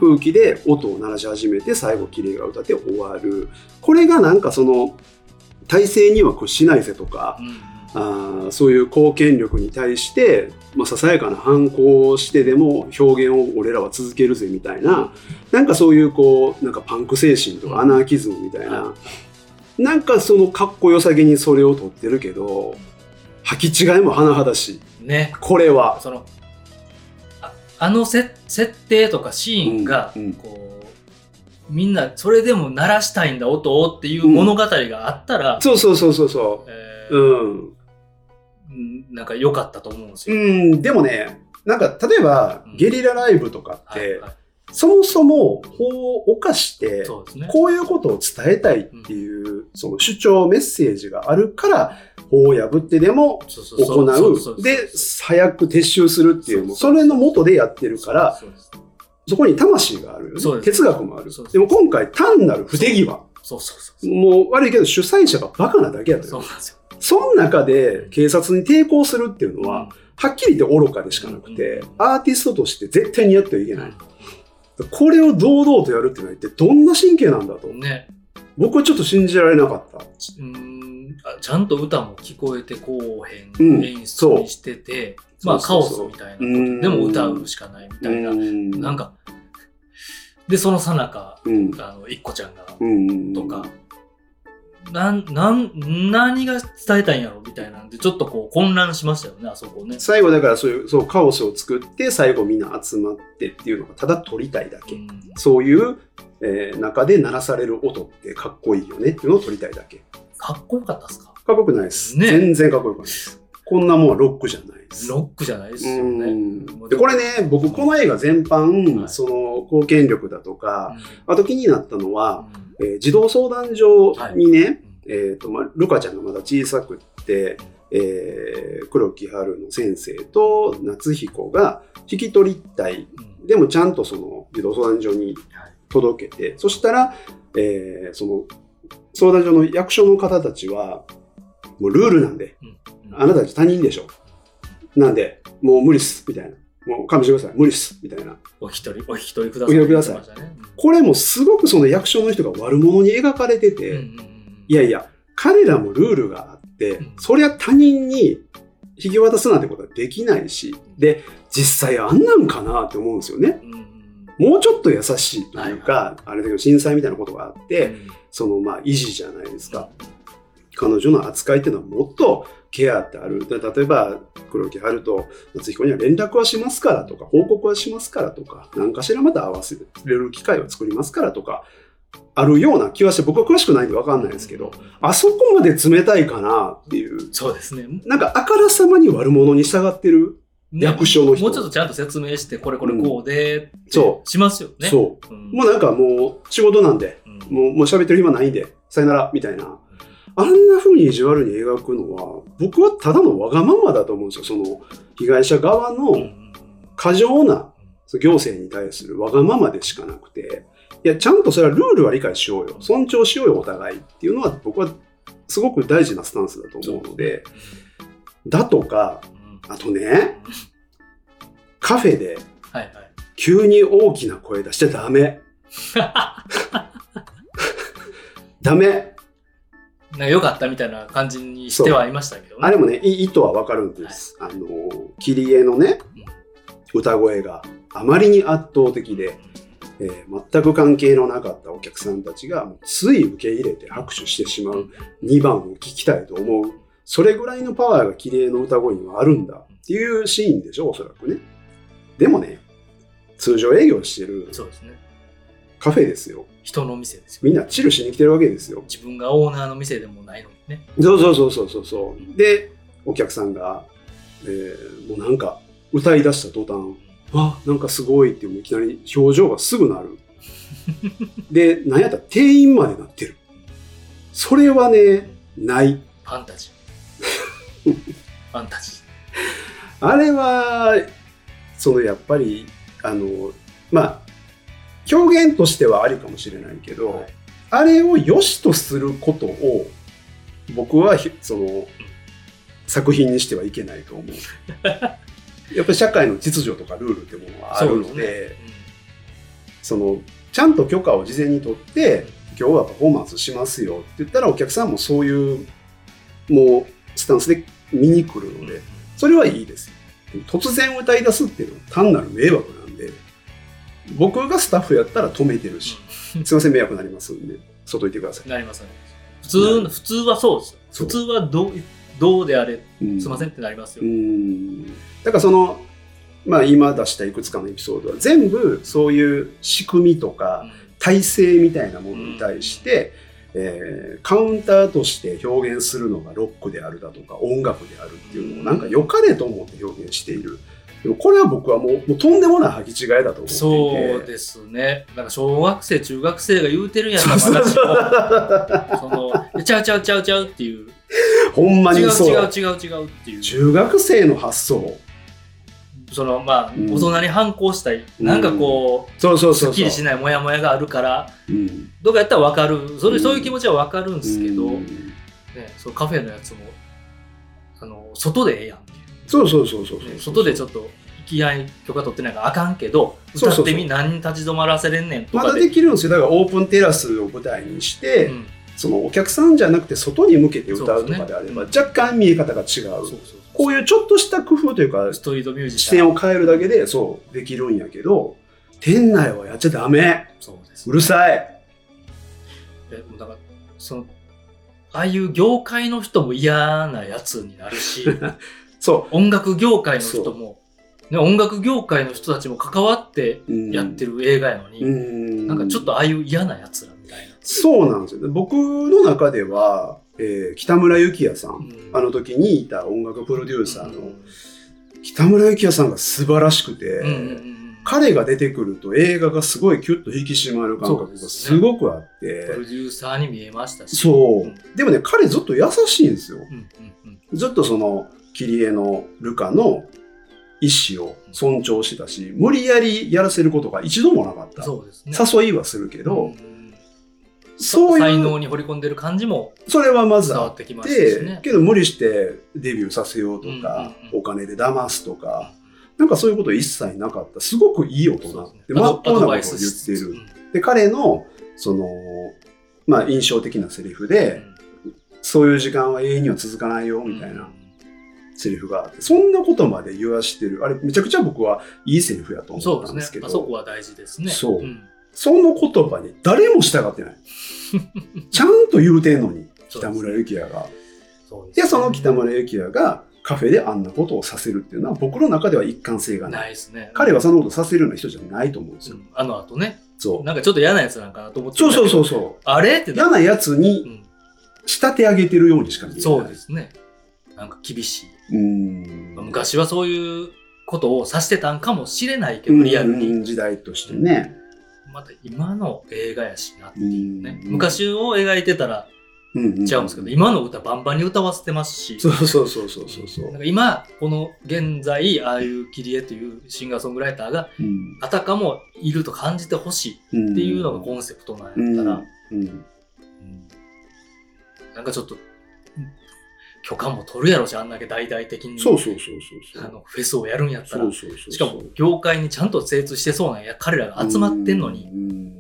空気で音を鳴らし始めて最後キレが歌って終わる。これがなんかその体制には屈しないぜとかあーそういう貢献力に対して、まあ、ささやかな反抗をしてでも表現を俺らは続けるぜみたいななんかそういうこうなんかパンク精神とかアナーキズムみたいな、なんかそのかっこよさげにそれを取ってるけど履き違いも甚だしいねこれは。そのああのせ設定とかシーンがうんうんこうみんなそれでも鳴らしたいんだ音をっていう物語があったら、そうそうそうそうそえう。ーうん。うんなんか良かったと思うんですよ。うん、でもね、なんか例えばうんゲリラライブとかって、はいはいそもそも法を犯して。こういうことを伝えたいっていう、その主張、メッセージがあるから、法を破ってでも行そう。で、早く撤収するっていう、それの元でやってるから、そこに魂があるよね。哲学もあるでも今回単なる不手際。そうそうそうもう悪いけど主催者がバカなだけやったよ。そうなんですよ。その中で警察に抵抗するっていうのは、はっきり言って愚かでしかなくてうん、アーティストとして絶対にやってはいけない。これを堂々とやるっていうのは一体どんな神経なんだと。ね。僕はちょっと信じられなかった。うーんあちゃんと歌も聞こえてこうへうんん演出にしてて、まあカオスみたいなでも歌うしかないみたいな。うんなんか、で、そのさなか、うん。あの、いっこちゃんが、うん。とか、なん、なん、何が伝えたいんやろみたいなんで、ちょっとこう混乱しましたよね、あそこね。最後だからそういうそうカオスを作って最後みんな集まってっていうのがただ撮りたいだけ。うんそういう、えー中で鳴らされる音ってかっこいいよねっていうのを撮りたいだけ。かっこよかったっすか？かっこよくないです。ね全然かっこよくないです。こんなもんはロックじゃない。ロックじゃないですようね。んでこれね、僕この映画全般、はい。その貢献力だとか、あと気になったのは、うん。えー児童相談所にね、うんえっ、と、まあ、ルカちゃんがまだ小さくって、えー黒木春の先生と夏彦が引き取りたい。うん。でもちゃんとその児童相談所にはい届けて、そしたら、えーその相談所の役所の方たちは、もうルールなんで、うん。あなたたち他人でしょ。なんで、もう無理っす、みたいな。もう勘弁してください、無理っす、みたいな。お一人、お引き取りください。お引き取りくださいこれもすごくその役所の人が悪者に描かれてて、うんうんうんうんいやいや、彼らもルールがあって、うんそりゃ他人に引き渡すなんてことはできないし、で、実際あんなんかなって思うんですよね。うんうんもうちょっと優しいというか、あれだけど震災みたいなことがあって、うんそのまあ維持じゃないですか。彼女の扱いっていうのはもっとケアってある。で例えば、黒木春と夏彦には連絡はしますからとか、報告はしますからとか、何かしらまた合わせれる機会を作りますからとか、あるような気はして、僕は詳しくないんでわかんないですけど、あそこまで冷たいかなっていう、そうですね。なんかあからさまに悪者に従ってるね役所の人。もうちょっとちゃんと説明して、これこれこうで、そしますよね。そう。うん。もうなんかもう仕事なんで、うんもうもう喋ってる暇ないんで、さよなら、みたいな。あんな風に意地悪に描くのは、僕はただのわがままだと思うんですよ。その、被害者側のん過剰な行政に対するわがままでしかなくて、いや、ちゃんとそれはルールは理解しようよ。尊重しようよ、お互いっていうのは、僕はすごく大事なスタンスだと思うので、だとか、うんあとね、カフェで。急に大きな声出してダメ。*laughs* ダメ。なんか良かったみたいな感じにしてはいましたけどね。あれもね、い意図はわかるんです。あの、切り絵のね、歌声があまりに圧倒的で、えー全く関係のなかったお客さんたちがつい受け入れて拍手してしまう2番を聞きたいと思う。それぐらいのパワーが綺麗の歌声にはあるんだっていうシーンでしょ、おそらくね。でもね、通常営業してるそうですね。カフェですよ。人の店ですよ。みんなチルしに来てるわけですよ。自分がオーナーの店でもないのにね。そうそうそうそうそうそう。で、お客さんが、えーもうなんか歌い出した途端、あ、なんかすごいってもういきなり表情がすぐなる。*laughs* で、なんやったら店員までなってる。それはね、ない。ファンタジー。*laughs* ファンタジあれは、そのやっぱり、あの、まあ、表現としてはありかもしれないけー。ど、はいあれを良しとすることを、僕はひその、作品にしてはいけないと思う。*laughs* やっぱり社会の秩序とかルールってものはあるので、そうですねその、ちゃんと許可を事前に取って、今日はパフォーマンスしますよって言ったら、お客さんもそういう、もう、スタンスで見に来るうんので、それはいいですよ。突然歌い出すっていうのは単なる迷惑僕がスタッフやったら止めてるし、すいません、迷惑になりますんで、外行ってください。なりますね。普通、普通はそうです普通はどう、どうであれ、うんすいませんってなりますよ。うん。だからその、まあ今出したいくつかのエピソードは全部そういう仕組みとか体制みたいなものに対して、えーカウンターとして表現するのがロックであるだとか音楽であるっていうのをなんか良かれと思って表現している。でもこれは僕はもうもうとんでもない履き違いだと思っていて。そうですね。なんか小学生、中学生が言うてるやんか、話その、ちゃうちゃうちゃうちゃうっていう。ほんま違うう。違う違う違うっていう。中学生の発想。その、まあ、うん大人に反抗したい。なんかこう、そうそうそうそう。すっきりしないモヤモヤがあるから、うん。どうかやったらわかる。それ、うんそういう気持ちはわかるんですけど、うんね、そのカフェのやつも、あの、外でええやんっていう。そうそうそうそうそうね外でちょっと、行き合い許可取ってないからあかんけど、歌ってみ、何に立ち止まらせれんねんとまだかで。できるんですよ。だからオープンテラスを舞台にして、うんそのお客さんじゃなくて外に向けて歌うとかであれば、そうです若干見え方が違う。こういうちょっとした工夫というか、ストリートミュージ視。点を変えるだけで、そう、できるんやけど、店内はやっちゃダメ。そうですうるさい。えだから、その、ああいう業界の人も嫌なやつになるし、*laughs* そ音楽業界の人も、ね、音楽業界の人たちも関わってやってる映画やのに、うん。なんかちょっとああいう嫌なやつらみたいな。そうなんですよ。僕の中では、えー北村幸也さん、うん。あの時にいた音楽プロデューサーのうん。北村幸也さんが素晴らしくて、うんうんうん彼が出てくると映画がすごいキュッと引き締まる感覚がすごくあって、プロデューサーに見えましたし。そう、うん。でもね、彼ずっと優しいんですよ。うんうんうん。ずっとその、キリエのルカの意思を尊重してたし、無理やりやらせることが一度もなかった。そうですね。誘いはするけど、うんそういう、才能に掘り込んでる感じもそれはまず伝あっわって。けど無理してデビューさせようとか、うんうんうんお金で騙すとか、なんかそういうこと一切なかった。すごくいい大人。ですねで、まっとうなことを言ってる。で、彼の、その、まあ、印象的なセリフで、そういう時間は永遠には続かないよ、うんみたいなセリフがあって、そんなことまで言わしてる。あれ、めちゃくちゃ僕はいいセリフやとそうですね。思ったんですけど、あそこは大事ですね。そうんその言葉に誰も従ってない。*laughs* ちゃんと言うてんのに、北村幸也が。で、そうですねその北村幸也がカフェであんなことをさせるっていうのは僕の中では一貫性がない。ないですね。彼はそんなことさせるような人じゃないと思うんですよ。うんあの後ね、そう。なんかちょっと嫌なやつなんかなと思ってそうそうそうう。そう。あれ？ってな嫌なやつうにん仕立て上げてるようにしか見えない。そうですね。なんか厳しい。うん。昔はそういうことを指してたんかもしれないけど、リアルに。うん時代としてね。また今の映画やしなっていうね。うん昔を描いてたら違うんですけど、今の歌バンバンに歌わせてますし。そうそうそうそうそうそうなんか今、この現在、ああいうキリエというシンガーソングライターが、うんあたかもいると感じてほしいうんっていうのがコンセプトなんやったら、なんかちょっと、うん許可も取るやろし、あんだけ大々的に、そうそうそうそう。あのフェスをやるんやったらそう、そうそうしかも業界にちゃんと精通してそうなんや、彼らが集まってんのに、うん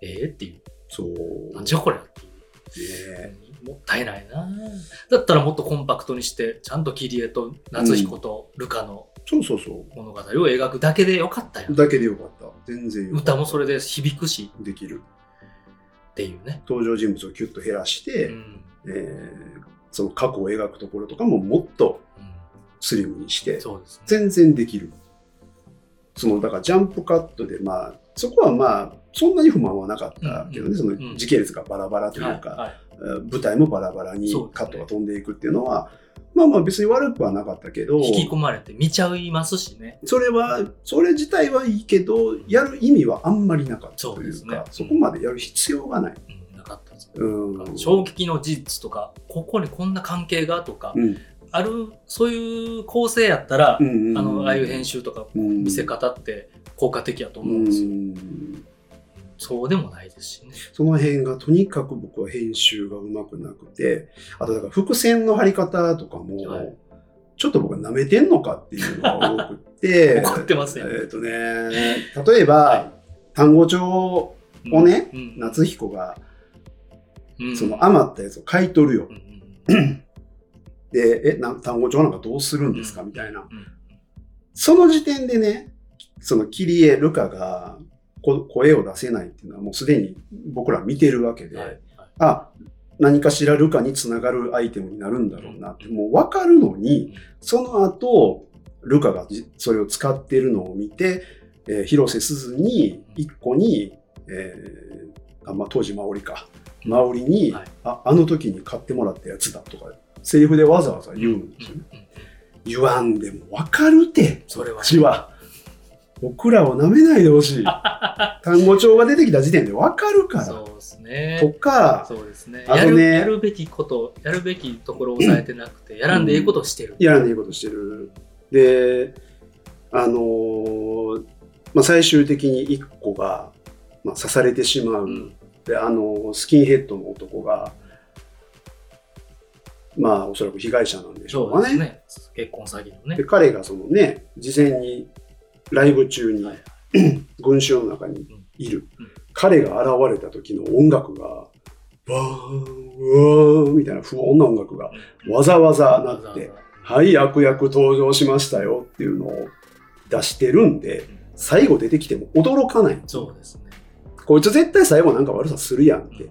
ええっていう、そう。なんじゃこりゃっていう。ねもったいないなだったらもっとコンパクトにして、ちゃんとキリエと夏彦とルカのそうそうそ物語を描くだけでよかったよう。。だけでよかった。全然歌もそれで響くしできる。っていうね。登場人物をキュッと減らして、うんえーその過去を描くところとかももっとうんスリムにして、そうですね。全然できる。そのだからジャンプカットでまあそこはまあそんなに不満はなかったけどね、うんその時系列がバラバラというか、はいはいえー舞台もバラバラにカットが飛んでいくっていうのは、まあまあ別に悪くはなかったけど、引き込まれて見ちゃいますしね。それは、それ自体はいいけど、やる意味はあんまりなかったというか、ねそこまでやる必要がない。う。うん。衝撃の事実とか、ここにこんな関係がとか、うん。ある、そういう構成やったら、うんうんあの、ああいう編集とか見せ方って効果的やと思うんですよ。うんそうでもないですしね。その辺がとにかく僕は編集がうまくなくて、あとだから伏線の張り方とかも、はい。ちょっと僕は舐めてんのかっていうのが多くて、*laughs* 怒ってますよね。えっ、とね、例えば、は単語帳をね、うん。夏彦がうん。その余ったやつを買い取るよ。う。んうん *clears throat* で、え、な単語帳なんかどうするんですか？うん。みたいな。うん。その時点でね、そのキリエ・ルカがこ声を出せないっていうのはもうすでに僕ら見てるわけで、はい。はいあ、何かしらルカにつながるアイテムになるんだろうなって、もう分かるのに、その後、ルカがじそれを使ってるのを見て、えー広瀬すずに、一個に、えーあまあ、当時マオリか、マオリに、はいあ、あの時に買ってもらったやつだとか、セリフでわざわざ言うんですよね。うんうん言わんでも分かるて、それはこっちは。僕らを舐めないでほしい。*laughs* 単語帳が出てきた時点で分かるから。そうですね。とか、そうですね。あとねやるべきこと、やるべきところを抑えてなくて、やらんでいいことをしてる。やらないことしてる。で、あのーまあ、最終的に一個が、まあ、刺されてしまう。うんで、あのースキンヘッドの男が、まあ、おそらく被害者なんでしょそううかね。ね。結婚詐欺のねで、。彼がそのね、事前にライブ中にはい *clears throat* 群衆の中にいる。うん彼が現れた時の音楽が、バーン、うわーみたいな不穏な音楽がわざわざなって、はい、悪役登場しましたよっていうのを出してるんで、最後出てきても驚かない。そうですね。こいつ絶対最後なんか悪さするやんって。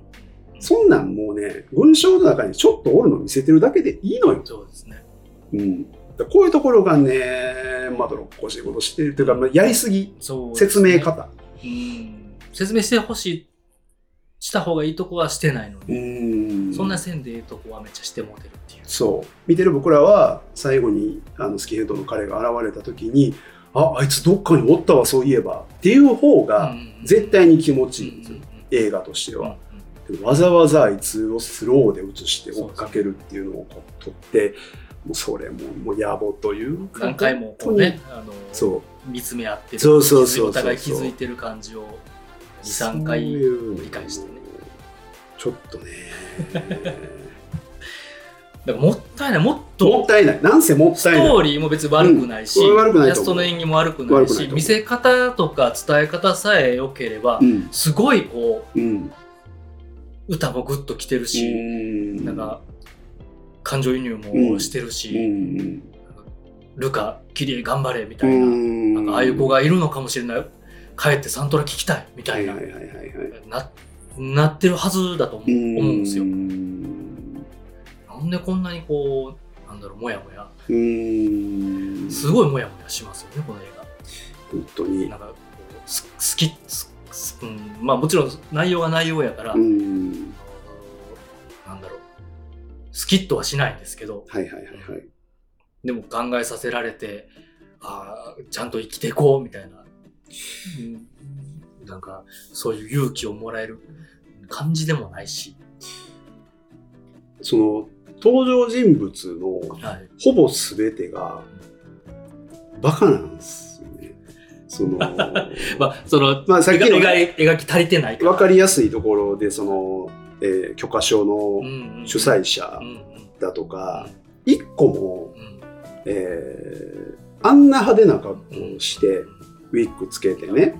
そんなんもうね、群衆の中にちょっとおるの見せてるだけでいいのよ。そうですね。うん。だこういうところがね、まどろっこしいことしてるというか、まあやりすぎ、そうね説明。方。うん説明してほしい、した方がいいとこはしてないのうに、ん。そんな線でいいとこはめっちゃしてもうてるっていう。そう。見てる僕らは、最後にあのスキンヘッドの彼が現れた時に、あ、あいつどっかにおったわ、そういえば。っていう方が、絶対に気持ちいいんですよ。映画としては。わざわざあいつをスローで映して追っかけるっていうのを撮って、もうそれももう野暮というか。何回もこうね、あのそう。見つめ合ってるそうそうそうそうお互い気づいてる感じを23回してねちょっとね。だからもったいないもっともったいない。なんせもったスいない。トーリーも別に悪くないし、うん悪くないと思うキャストの演技も悪くないし見せ方とか伝え方さえ良ければ、うん。すごいこうん。う歌もグッときてるし、うんなんか感情移入もしてるし、うん。ルカキリエ頑張れみたいな,、うんなんかああいう子がいるのかもしれない帰ってサントラ聴きたいみたいな。ななってるはずだと思う思うんですよ。ん。なんでこんなにこう、なんだろう、もやもや、うん。すごいもやもやしますよね、この映本当に画。なん。かこう、す好き、すすうん、まあもちろん内容が内容やから、うん。なんだろう、スキッとはしないんですけど、はいはいはいはい。でも考えさせられて、ああ、ちゃんと生きていこうみたいな、うんなんかそういう勇気をもらえる感じでもないし、その、登場人物のはい、ほぼ全てが、バカなんですよね。その、*laughs* まあその、まあさっきの描描き足りてないから。わかりやすいところで、その、えー許可証のうんうん主催者うんうん。だとか、一個も、うん。えーあんな派手な格好をして、ウィッグつけてね、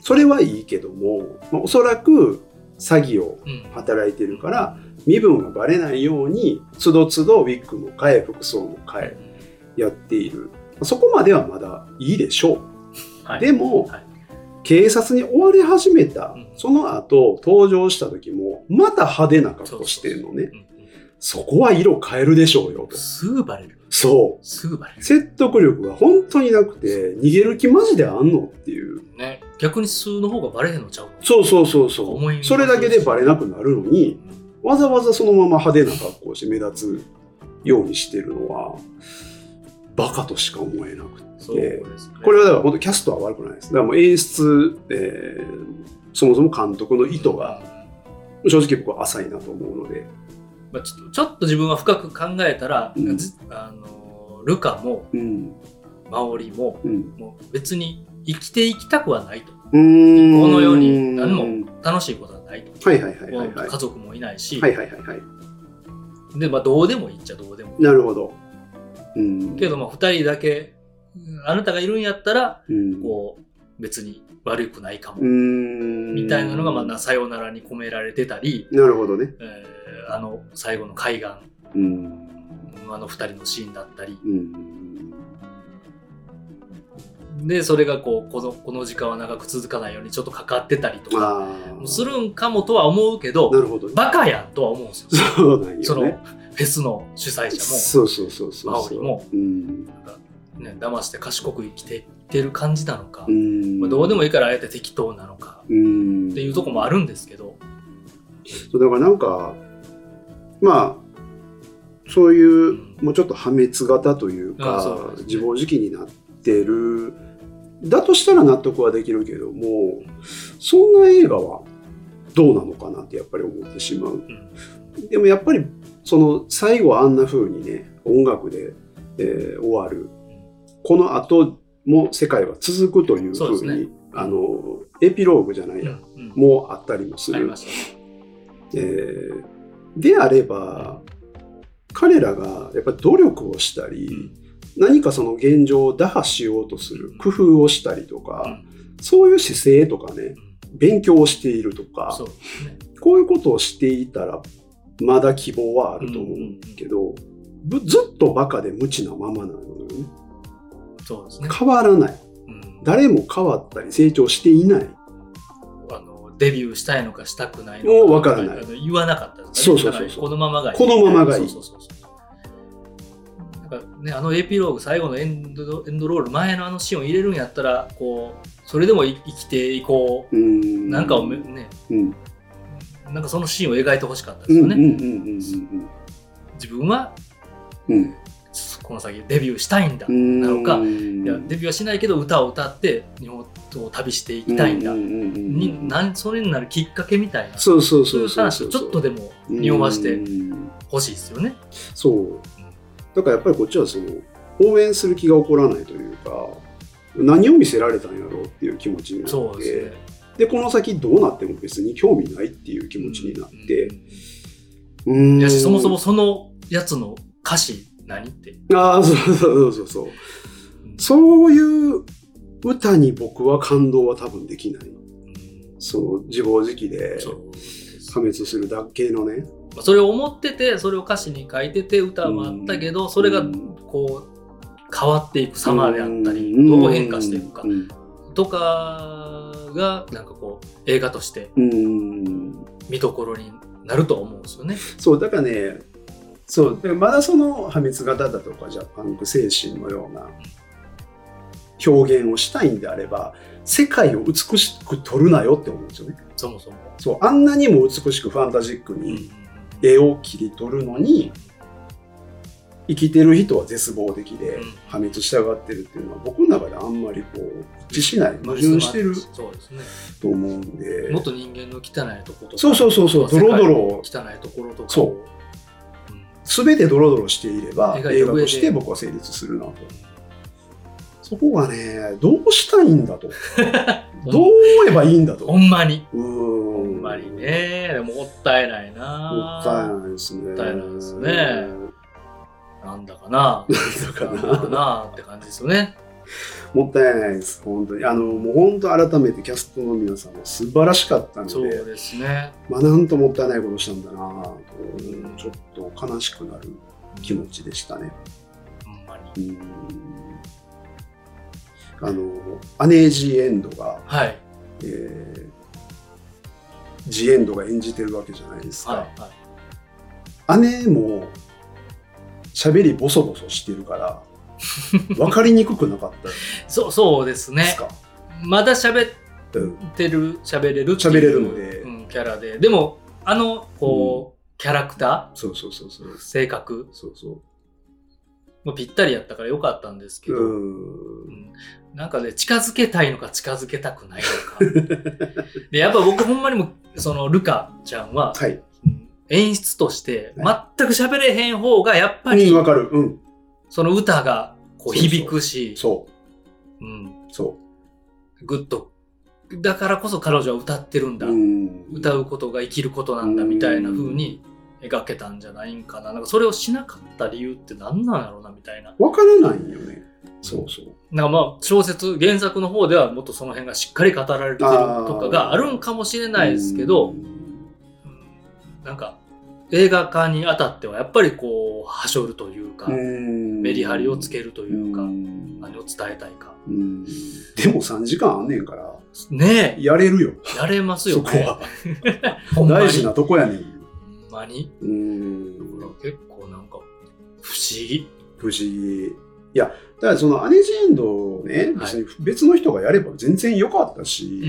それはいいけども、まあ、おそらく詐欺をうん。働いてるから、身分がバレないように、つどつどウィッグも変え、服装も変え、やっている。そこまではまだいいでしょう。はいでも、はい警察に追われ始めたうん、その後登場した時も、また派手な格好してるのね。うんうんそこは色変えるでしょうよと。すぐバレる。そう。すぐバレる。説得力が本当になくて、逃げる気マジであんのっていう。ね。逆に数の方がバレへんのちゃうの？そうそうそうそう。それだけでバレなくなるのに、わざわざそのまま派手な格好をして目立つようにしてるのは、バカとしか思えなくて。ね。これはだから本当キャストは悪くないです。だからもう演出、えーそもそも監督の意図が正直僕は浅いなと思うので。まあ、ちょっとちょっと自分は深く考えたら、うんずあのルカもうん。マオリもうん。もう別に生きていきたくはないとこの世に何も楽しいことはないと、はいはいはいはいはい。家族もいないし、はいはいはいはい。でまあ、どうでもいいっちゃどうでもいいなるほど。うん。けどまあ2人だけあなたがいるんやったらうん、こう別に悪くないかも。みたいなのがまあなさよならに込められてたり、なるほどね。えーあの最後の海岸うん。あの2人のシーンだったりうん。でそれがこうこのこの時間は長く続かないようにちょっとかかってたりとか。するんかもとは思うけどなるほどね。バカやんとは思うんですよそうなんよね。そのフェスの主催者そうそうそうそう。マオリもうん。ね、騙して賢く生きていってる感じなのか、うん。まあ、どうでもいいからあえて適当なのかうん。っていうとこもあるんですけど、そうだからなんか、まあ、そういう、うんもうちょっと破滅型というあそうか、ですね自暴自棄になってる、だとしたら納得はできるけども、そんな映画はどうなのかなってやっぱり思ってしまう。うんでもやっぱり、その最後あんな風にね、音楽で、えー終わる。この後も世界は続くという風に、ねあの、エピローグじゃないや、うんうんもうあったりもするね。えーであれば彼らがやっぱり努力をしたり、何かその現状を打破しようとする工夫をしたりとか、うん。そういう姿勢とかね勉強をしているとか。こういうことをしていたらまだ希望はあると思うけど、ぶずっとバカで無知なままなのよね。そうですね。変わらないうん。誰も変わったり成長していない。あのデビューしたいのかしたくないもうのかわからない。言わなかったですそうそうそうそう。このままがいい。このままがいい。そうそうそうなんかね、あのエピローグ最後のエンドエンドロール前のあのシーンを入れるんやったらこうそれでもい生きていこう。うなんかをめねうん。なんかそのシーンを描いてほしかったですよね、自分はうん。うん。この先デビューしたいんだ、うんなのかうん。いやデビューはしないけど歌を歌って日本を旅していきたいんだ、になんそれになるきっかけみたいなそういう話をちょっとでも匂わしてうんほしいですよね。そうだからやっぱりこっちはその応援する気が起こらないというか何を見せられたんやろうっていう気持ちになってですね。でこの先どうなっても別に興味ないっていう気持ちになってうん。そもそもそのやつの歌詞何って？ああそうそうそうそうそう。そういう歌に僕は感動は多分できない。うん。その自暴自棄で破滅するだけのねまあそれを思っててそれを歌詞に書いてて歌もあったけどそれがこう変わっていく様であったりうん。どう変化していくか。うん。とかがなんかこう映画としてうん。見どころになると思うんですよね。そう、だからね、そう、でまだその破滅型だとか、じゃあパンク精神のような表現をしたいんであれば、世界を美しく撮るなよって思うんですよね。そもそも。そう、あんなにも美しくファンタジックに絵を切り取るのに、生きてる人は絶望的でうん破滅したがってるっていうのは僕の中であんまりこう一致しない矛盾してるそうですね。と思うんでもっと人間の汚いところとか。そうそうそうそうドロドロ汚いところとかを。そううん全てドロドロしていれば映画として僕は成立するなとそこがねどうしたいんだと *laughs* どう思えばいいんだとほんまに。うーんほんまにね。でももったいないもな。ったいないですねもったいないですね *laughs* なんだかな。なんだかなって感じですよね。もったいないです本当にあのもう本当改めてキャストの皆さんも素晴らしかったのそうでですね。まあなんともったいないことしたんだなとちょっと悲しくなる気持ちでしたねほんまに。うんあのアネージ・エンドがはい。えージエンドが演じてるわけじゃないですか、はい。はい。姉も喋りボソボソしてるから *laughs* 分かりにくくなかったでそうそうですすね。か、まだ喋っうん。てる喋れるっていう喋れるので。うん、キャラで。でもあのこう、キャラクタそうそうそうそう。ー性格？そうそもぴったりやったからよかったんですけうど、うんうんなんかね近づけたいのか近づけたくないのか。*laughs* でやっぱ僕ほんまにもそのルカちゃんは、はい。うん演出としては全く喋れへん方がやっぱり、うんわかる。うん。その歌がこう響くしそうう。ん、そグッと。だからこそ彼女は歌ってるんだ、ううん。歌うことが生きることなんだみたいな風に描けたんじゃないんかな。なんかそれをしなかった理由って何なんやろうなみたいな。わからないよね。そうそうなんかまあ小説原作の方ではもっとその辺がしっかり語られてるとかがあるんかもしれないですけど、うん。うん。なんか映画化にあたってはやっぱりこうはしょるというか、うん。メリハリをつけるというか、ん。何を伝えたいか。うん。でも3時間あんねんからねやれるよ。えやれますよそこねは *laughs* 大事なとこやねん。ほんまに。うん。だから結構なんか不思議。不思議。いやだからそのアネジエンドをねはい。別に別の人がやれば全然良かったし、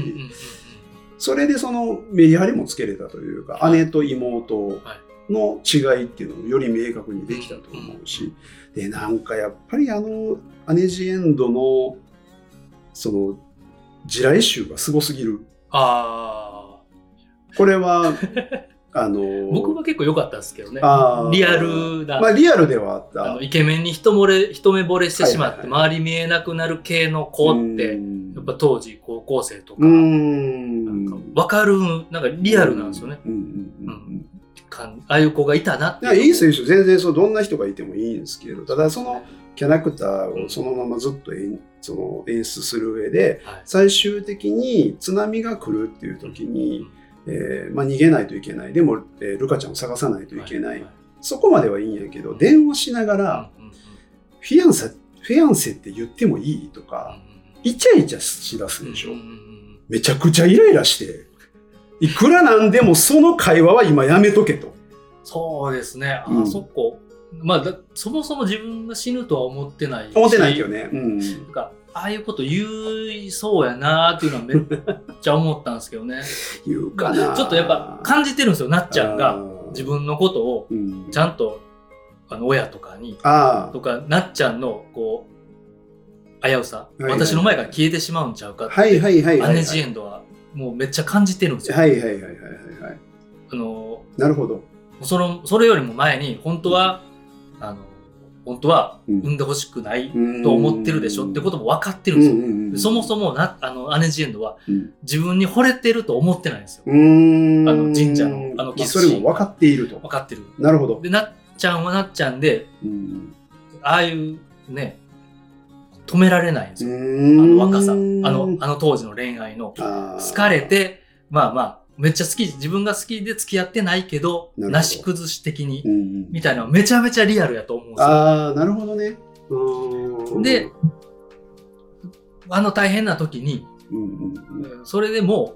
それでそのメリハリもつけれたというか、はい。姉と妹の違いっていうのをより明確にできたと思うし、でなんかやっぱりあのアネジエンドのその地雷集がすごすぎる。あこれは *laughs* あのあ僕は結構良かったですけどね。リアルな、まあリアルではあった。あのイケメンに一漏れ一目惚れしてしまって、周り見えなくなる系の子ってうん。やっぱ当時高校生とか、うーん。なんか分かるなんかリアルなんですよね、ああいう子がいたなっていやいいですよ全然そうどんな人がいてもいいんですけどただそのキャラクターをそのままずっと演その演出する上ではい。最終的に津波が来るっていう時に、えーまあ、逃げないといけない。でも、えールカちゃんを探さないといけない、そこまではいいんやけど電話しながらうんうんうん。フィアンセフィアンセって言ってもいいとかイチャイチャしだすでしょ、うんうんうんめちゃくちゃイライラしていくらなんでもその会話は今やめとけと。そうですね。あ、うん。そこまあだそもそも自分が死ぬとは思ってないし。思ってないけどね。うん。なんかああいうこと言いそうやなーっていうのはめっちゃ思ったんですけどね *laughs* 言うかな。ちょっとやっぱ感じてるんですよなっちゃんが自分のことをうん、ちゃんとあの親とかにとかなっちゃんのこう危うさ、いはい私の前から消えてしまうんちゃうかって、はいはいはいはいはい。アネジエンドはもうめっちゃ感じてるんですよ。はいはいはいはいはいはい。あのなるほど。そのそれよりも前に本当は、あの本当はうん産んでほしくないうんと思ってるでしょってことも分かってるんですよ。うんうんうんそもそもなあのアネジエンドはうん自分に惚れてると思ってないんですよ。あの神社のあのまキスそれも分かっていると分。かってる。なるほど。でなっちゃんはなっちゃんでうんああいうね止められないんですよ。あの若さあのあの当時の恋愛の好かれてまあまあめっちゃ好き自分が好きで付き合ってないけどどなし崩し的にうんうんみたいなのめちゃめちゃリアルやと思うんですよ。ああ、なるほどね。で、あの大変な時にうんうんうんそれでも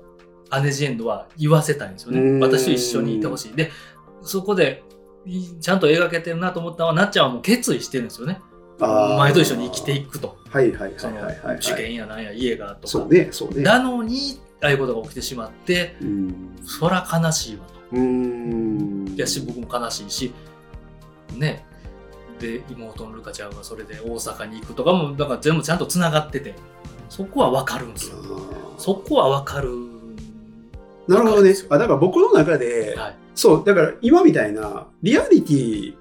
アネジエンドは言わせたいんですようんね。私と一緒にいてほしい。でそこでいちゃんと描けてるなと思ったのはなっちゃんはもう決意してるんですよね。お前と一緒に生きていくと。はいはいそのはいはいはい。受験やなんや家がとか。そうね、そうね。なのにああいうことが起きてしまってうんそら悲しいわと。やし僕も悲しいしね。で妹のルカちゃんがそれで大阪に行くとかもだから全部ちゃんとつながっててそこは分かるんですよ。そこは分かるなるほどね。あだから僕の中で、はい。そう、だから今みたいなリアリティ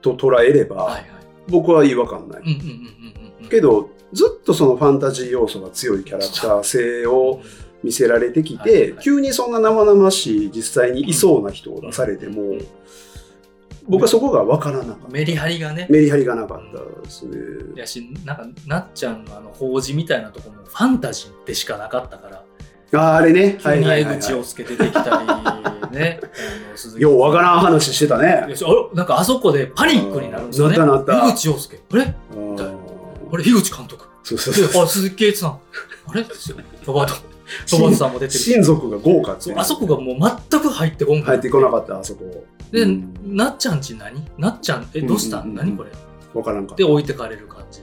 と捉えれば、はいはい。僕は違和感ない。うんうんうんうんうんけど、ずっとそのファンタジー要素が強いキャラクター性を見せられてきて、急にそんな生々しい実際にいそうな人を出されても、うん。僕はそこが分からなかった。メリハリがね。メリハリがなかったですね。やしなんかなっちゃんのあの法事みたいなとこもファンタジーでしかなかったから。あーあれね。急に江口洋介出てきたりね。*laughs* ようわからん話してたね。なんかあそこでパニックになるんですよね。なったなった。江口洋介。あれ？あー。あれ樋口監督。そうそうそう。であ鈴木圭一さん。あれ？ですよ。ロバート戸松さんも出てるし親族が豪華ってあそこがもう全く入ってこん入ってこなかったあそこ。で、うん。なっちゃんち何？なっちゃんえどうしたん、うん。うんうん？何これ？わからんかった。で置いてかれる感じ、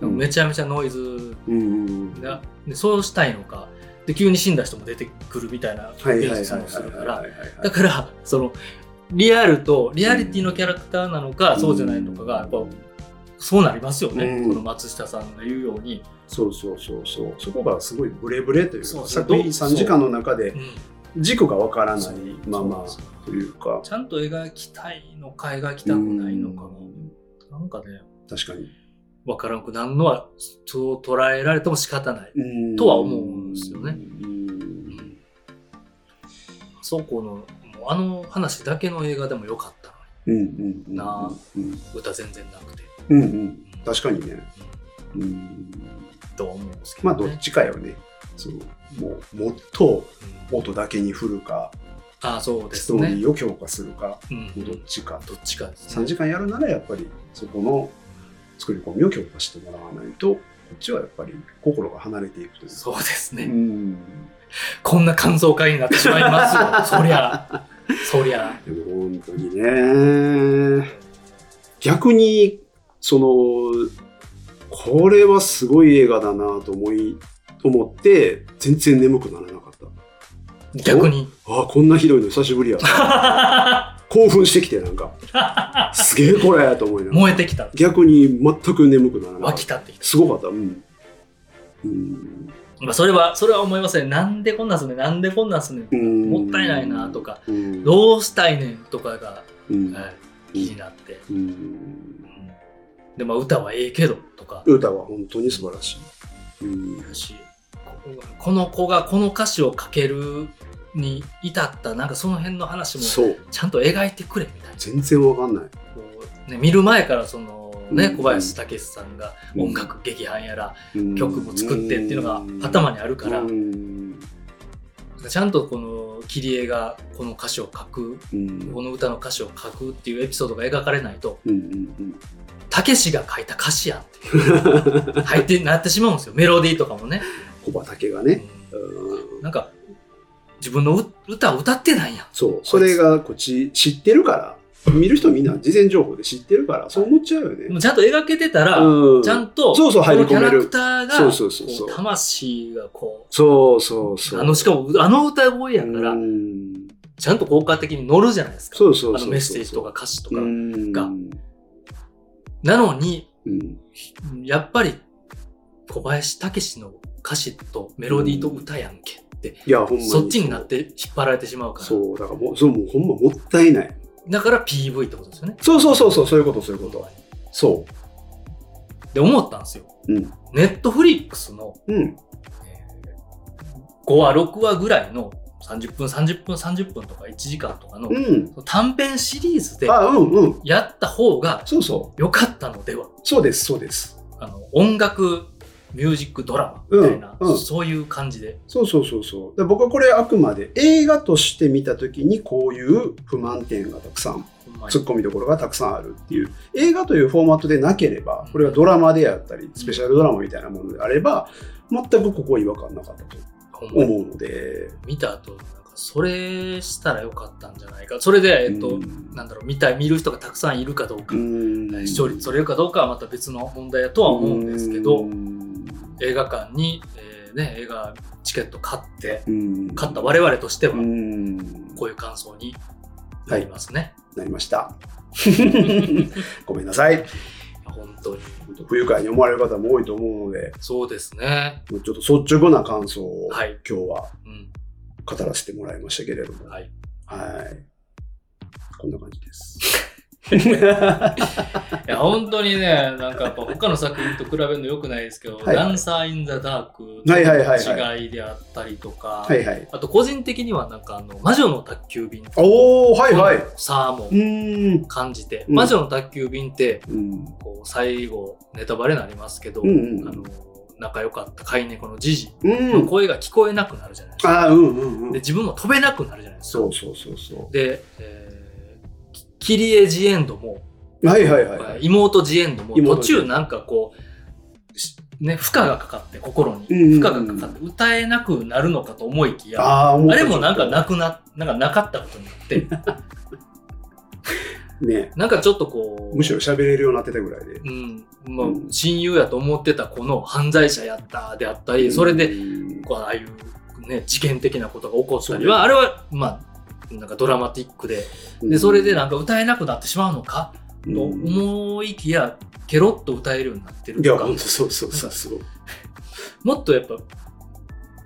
うん。めちゃめちゃノイズうんでそうしたいのか。で急に死んだ人も出てくるみたいな演出もするから。はいだからそのリアルとリアリティのキャラクターなのか、そうじゃないのかがやっぱそうなりますよね、うん。この松下さんが言うように、そうそうそうそう。そこがすごいブレブレというか作品3時間の中でう。ん。軸がわからないままというか。ちゃんと描きたいのか描きたくないのかが、なんかね確かに。分からんくなるのはそう捉えられても仕方ない。うん。とは思うんですよね。うん。そこのもうあの話だけの映画でもよかったうんうんうんなあうん。のに歌全然なくて、うんうん。確かにね。うん。とは思うんですけど、ね、まあどっちかよね。そのもうもっとうん音だけに振るかああそうでストーすねリーを強化するかうんどっちか。どっちかですね。3時間やるならやっぱりそこの作り込みを強化してもらわないとこっちはやっぱり心が離れていくというそうですね、うん。こんな感想会になってしまいますよ。*laughs* そりゃ。そりゃ。でも本当にね。逆にそのこれはすごい映画だなと思い思って全然眠くならなかった。逆に？ああこんなひどいの久しぶりや。*laughs* 興奮してきてなんか。すげえこれと思いながら。燃えてきた。逆に全く眠くならなか湧ったき立ってきた。すごかった。うん、うん。まあそれはそれは思いますね。なんでこんなんすんねん。なんでこんなんすんねもったいないなとか。うん。どうしたいねんとかが、うん。はい、気になって、うんうんでまあ歌はええけどとか。歌は本当に素晴らしい、うん。だしここの子がこの歌詞を書けるに至ったなんかその辺の話もそう。ちゃんと描いてくれみたいな。全然わかんない。こう、ね、見る前からその、ねうん。小林武史さんがうん。音楽劇伴やらうん。曲も作ってっていうのが頭にあるから、うん。ちゃんとこの切り絵がこの歌詞を書くうん。この歌の歌詞を書くっていうエピソードが描かれないとうんうんたけしが書いた歌詞やんって入ってなってしまうんですよ。メロディーとかもね、小畑がね、うん。うんなんか自分のう歌を歌ってないやん。そう。それがこっち知ってるから。見る人みんな事前情報で知ってるから。そう思っちゃうよね、ちゃんと描けてたら、うん。ちゃんとそうそう入り込める。ラクターがそうそうそう魂がこそうそうそう。うあのしかもあの歌声やから、うん。ちゃんと効果的に乗るじゃないですか。そうそうそうそうあのメッセージとか歌詞とか、うん。がなのにうん。やっぱり小林武史の歌詞とメロディーと歌やんけって、いやほんまにそっちになって引っ張られてしまうから。そう。だからもうそうもうほんまもったいない。だから PV ってことですよね。そうそうそうそうそういうことそういうこと。そで思ったんですよ。ううん。ネットフリックスのうん。5話6話ぐらいの30分30分30分とか1時間とかのうん。短編シリーズでやった方が良かったのでは？そうですそうです。あの音楽ミュージックドラマみたいな、うんうん。そういう感じで。そうそうそうそう。で僕はこれあくまで映画として見た時にこういう不満点がたくさんツッコミどころがたくさんあるっていう。映画というフォーマットでなければこれがドラマであったりスペシャルドラマみたいなものであれば全くここは違和感なかったと思うので、見た後なんかそれしたらよかったんじゃないか。それで、えっとうん。なんだろう見たい見る人がたくさんいるかどうか、うん。視聴率取れるかどうかはまた別の問題だとは思うんですけど、うん。映画館に、えーね、映画チケット買ってうん。買った我々としてはうん。こういう感想になりますね。なりました。*laughs* ごめんなさい。本当に本当不愉快に思われる方も多いと思うのでそうですね。ちょっと率直な感想をはい今日はうん語らせてもらいましたけれども、はい、はい。こんな感じです。いや本当にねなんかやっぱ他の作品と比べるのよくないですけど「はいダンサー・イン・ザ・ダーク」はいはいはいはの違いであったりとか、はいはい。あと個人的にはなんかあの魔女の宅急便おー、はいはい。さあもうーん。感じて、うん魔女の宅急便ってうん。こう最後ネタバレになりますけど、うんうんあの仲良かった飼い猫のジジうん。の声が聞こえなくなるじゃないですか、うんうんうん。で自分も飛べなくなるじゃないですかそうそうそうそで、えー、きキリエジエンドも、う。はいはいはいはい。妹ジエンドも妹途中なんかこうしね、負荷がかかって、心に。うんうんうん負荷がかかって、歌えなくなるのかと思いきや、ああ、れもなんかなくな、なんかなかったことによって、と *laughs* ね、なんかちょっとこう、むしろ喋れるようになってたぐらいで。うん、まあうん親友やと思ってた子の犯罪者やったであったり、それで、うんこうああいうね、事件的なことが起こったりは、あれは、まあ、なんかドラマティックで、で、それでなんか歌えなくなってしまうのか、と思いきや、ケロッと歌えるようになってるいや、とか。ほんとそうそうそうそう。*laughs* もっとやっぱ、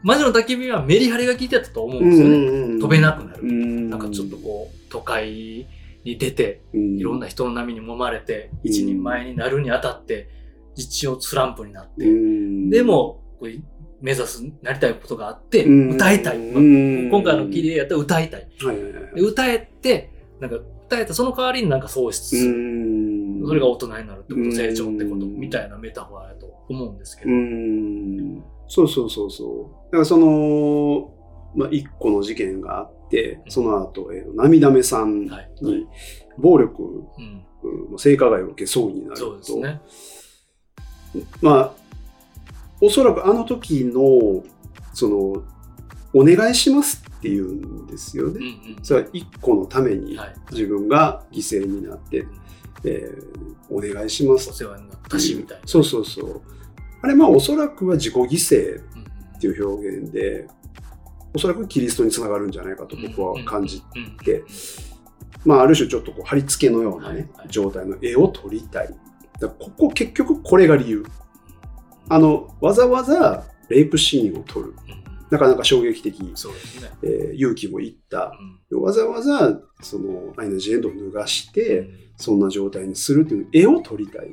魔女の焚き火はメリハリが効いてたと思うんですよね。うん飛べなくなる。ななんかちょっとこう、都会に出て、うん、いろんな人の波に揉まれて、うん一人前になるにあたって、一応スランプになって、うん。で、も、こう目指す、なりたいことがあって、うん歌いたい。まあうん今回の綺麗やったら歌いたい。はいはいはいで歌えて、なんか歌えたその代わりになんか喪失する。うんそれが大人になるってこと、うん成長ってこと、みたいなメタファーやと思うんですけど。うんそうそうそうそう。だからその、まあ、一個の事件があって、その後、えー、涙目さんはい。に暴力、うん。うん性加害を受けそうになると。そうですね。まあ、おそらくあの時の、その、お願いしますって言うんですよね。うんうん。それは一個のためにはい。自分が犠牲になって、えーお願いしますお世話になったし、みたいな。そうそうそう。あれ、まあ、おそらくは自己犠牲。っていう表現で、おそらくキリストにつながるんじゃないかと僕は感じ、うんてまあ、ある種ちょっとこう貼り付けのようなね、はいはい状態の絵を撮りたい。だここ結局これが理由。あの、わざわざレイプシーンを撮る。なかなか衝撃的、そうですね。えー勇気もいった。うんわざわざそのアイナ・ジ・エンドを脱がして、うんそんな状態にするという絵を撮りたい。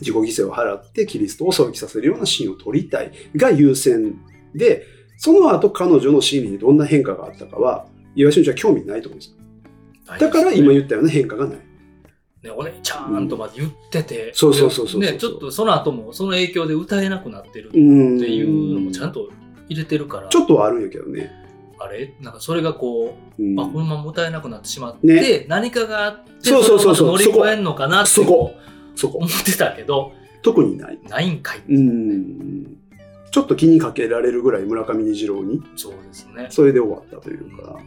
自己犠牲を払ってキリストを騒ぎさせるようなシーンを撮りたいが優先で、その後彼女の心理にどんな変化があったかは、岩井俊一は興味ないと思うんです。だから今言ったような変化がない。ね、お姉ちゃんとまで言ってて、そうそうそうそうそうね、ちょっとその後もその影響で歌えなくなってるっうてんいうのもちゃんと入れてるから、ちょっとはあるんやけどね。あれ？なんかそれがこう、うんあ、このまま歌えなくなってしまって、ね何かがあって、そうそうそう乗り越えんのかなってそこそこ思。ってたけど、特にない。ないんかい。うん。ちょっと気にかけられるぐらい村上虹郎に、そうですね。それで終わったというか。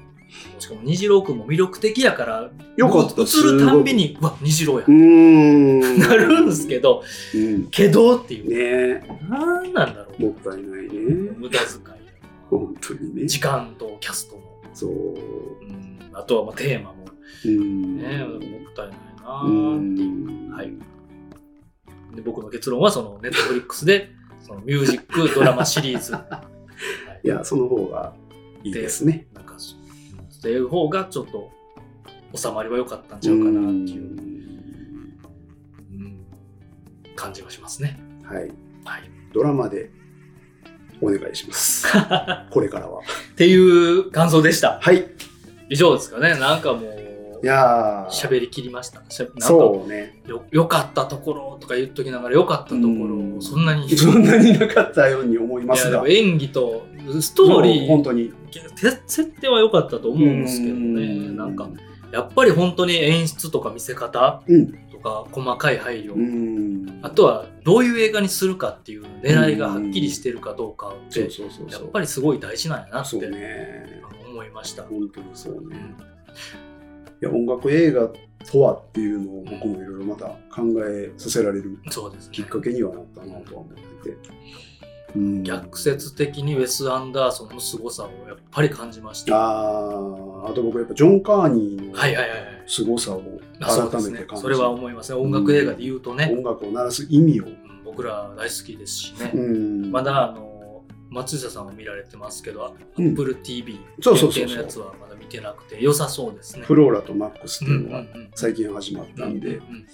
しかも虹郎くんも魅力的やから、よかった映るたんびに、うわ、虹郎やう。ん。*laughs* なるんですけど、うん。けどっていう。ねなんなんだろう。もったいないね。無駄遣い。本当にね。時間とキャストの。そう。うん、あとはまあテーマもうん。ね、もったいないなっていう。ん。はい。で僕の結論はそのネットフリックスでそのミュージックドラマシリーズ、*laughs* はいや、その方がいいですね。なんかっていう方がちょっと収まりは良かったんちゃうかなっていう、うん感じはしますね。はい。はい。ドラマでお願いします。*laughs* これからは。っていう感想でした。はい。以上ですかね。なんかもういやー喋りきりました。しゃなんかそうね。よよかったところとか言っときながらよかったとこうんろそんなに *laughs* そんなになかったように思いますが。演技とストーリー本当に。て設定は良かったと思うんですけどねなんかやっぱり本当に演出とか見せ方うん。とか細かい配慮、うん。あとはどういう映画にするかっていう狙いがはっきりしてるかどうかっそうて。やっぱりすごい大事なんやなっそうてね。思いました。本当にそうね。うんいや、音楽映画とはっていうのを僕もいろいろまた考えさせられるそうですねきっかけにはなったなとは思ってて。うん逆説的にウェス・アンダーソンの凄さをやっぱり感じました。あーあと僕やっぱジョン・カーニーの。凄さを改めて感じそれは思いますね。音楽映画で言うとね、音楽を鳴らす意味を。うん僕ら大好きですしね。うんまだあの松下さんは見られてますけど、うん Apple TV のやつはまだ見てなくて良さそうですね。フローラとマックスってうんいううんのがうん。最近始まったんでうんうんうん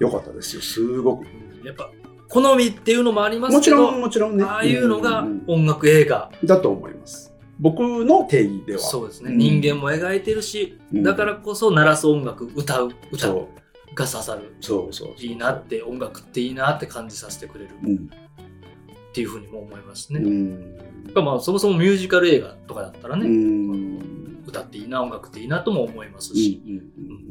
よかったですよ。すごく。うん。やっぱ好みっていうのもありますけど、もちろんもちろんね。ああいうのが音楽映画。だと思います。僕の定義では。そうですね。うん。人間も描いてるし、うん。だからこそ鳴らす音楽、歌う、歌が刺さる。そうそうそう。いいなって、音楽っていいなって感じさせてくれる。うんっていうふうにも思いますね。うんまあそもそもミュージカル映画とかだったらうね、ん歌っていいな、音楽っていいなとも思いますし、うんう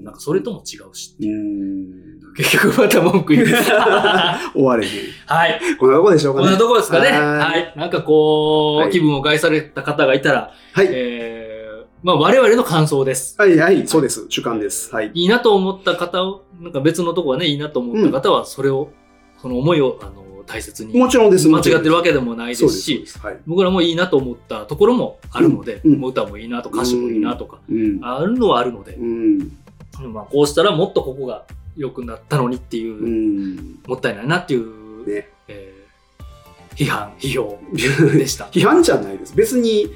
んなんかそれとも違うし、うん。結局また文句言う。は *laughs* 終われへん。い。こんなとこでしょうかね。こんなとこですかね。はいはい。なんかこう、はい気分を害された方がいたら、はい。えー、まあ我々の感想です。はい、はい、そうです。主観です。はい。いいなと思った方を、なんか別のとこはね、いいなと思った方は、それを、その思いを、あの、大切に。もちろんです。間違ってるわけけでもないです。し。僕らもいいなと思ったところもあるので、もう歌もいいなとか歌詞もいいなとか、うん。あるのはあるのでう、ん。まあこうしたらもっとここが良くなったのにっていう、うん。もったいないなっていう、ね。えー批判、批評でした。*laughs* 批判じゃないです。別に、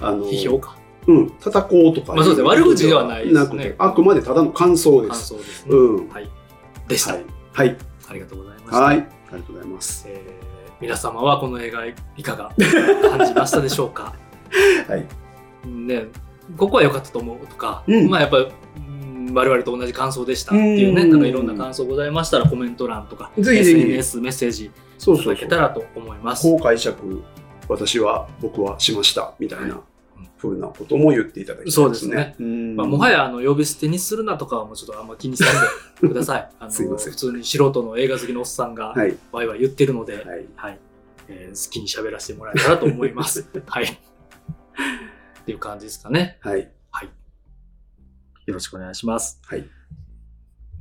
あの、批評か。うん、叩こうとか。まあそうですね悪口ではないですねあくまでただの感想で感す。想ですね。うんはい。でした、はい。はい。ありがとうございました。はい。ありがとうございます。えー皆様はこの映画いかが *laughs* 感じましたでしょうか？はい。ね、ここは良かったと思うとか、うんまあやっぱうん我々と同じ感想でしたっていうね、うんなんかいろんな感想ございましたらコメント欄とかぜひぜひ SNS メッセージいたそうそうそう。だけたらと思います。こう解釈、私は、僕はしました、みたいなふうなことも言っていただきたいですね。そうですねうんまあ、もはやあの呼び捨てにするなとかはもうちょっとあんま気にせんでください。あのすいません普通に素人の映画好きのおっさんがはい。ワイワイ言ってるので、はい。はいえー好きに喋らせてもらえたらと思います。*laughs* はい。っていう感じですかね。はい。よろしくお願いします。はい。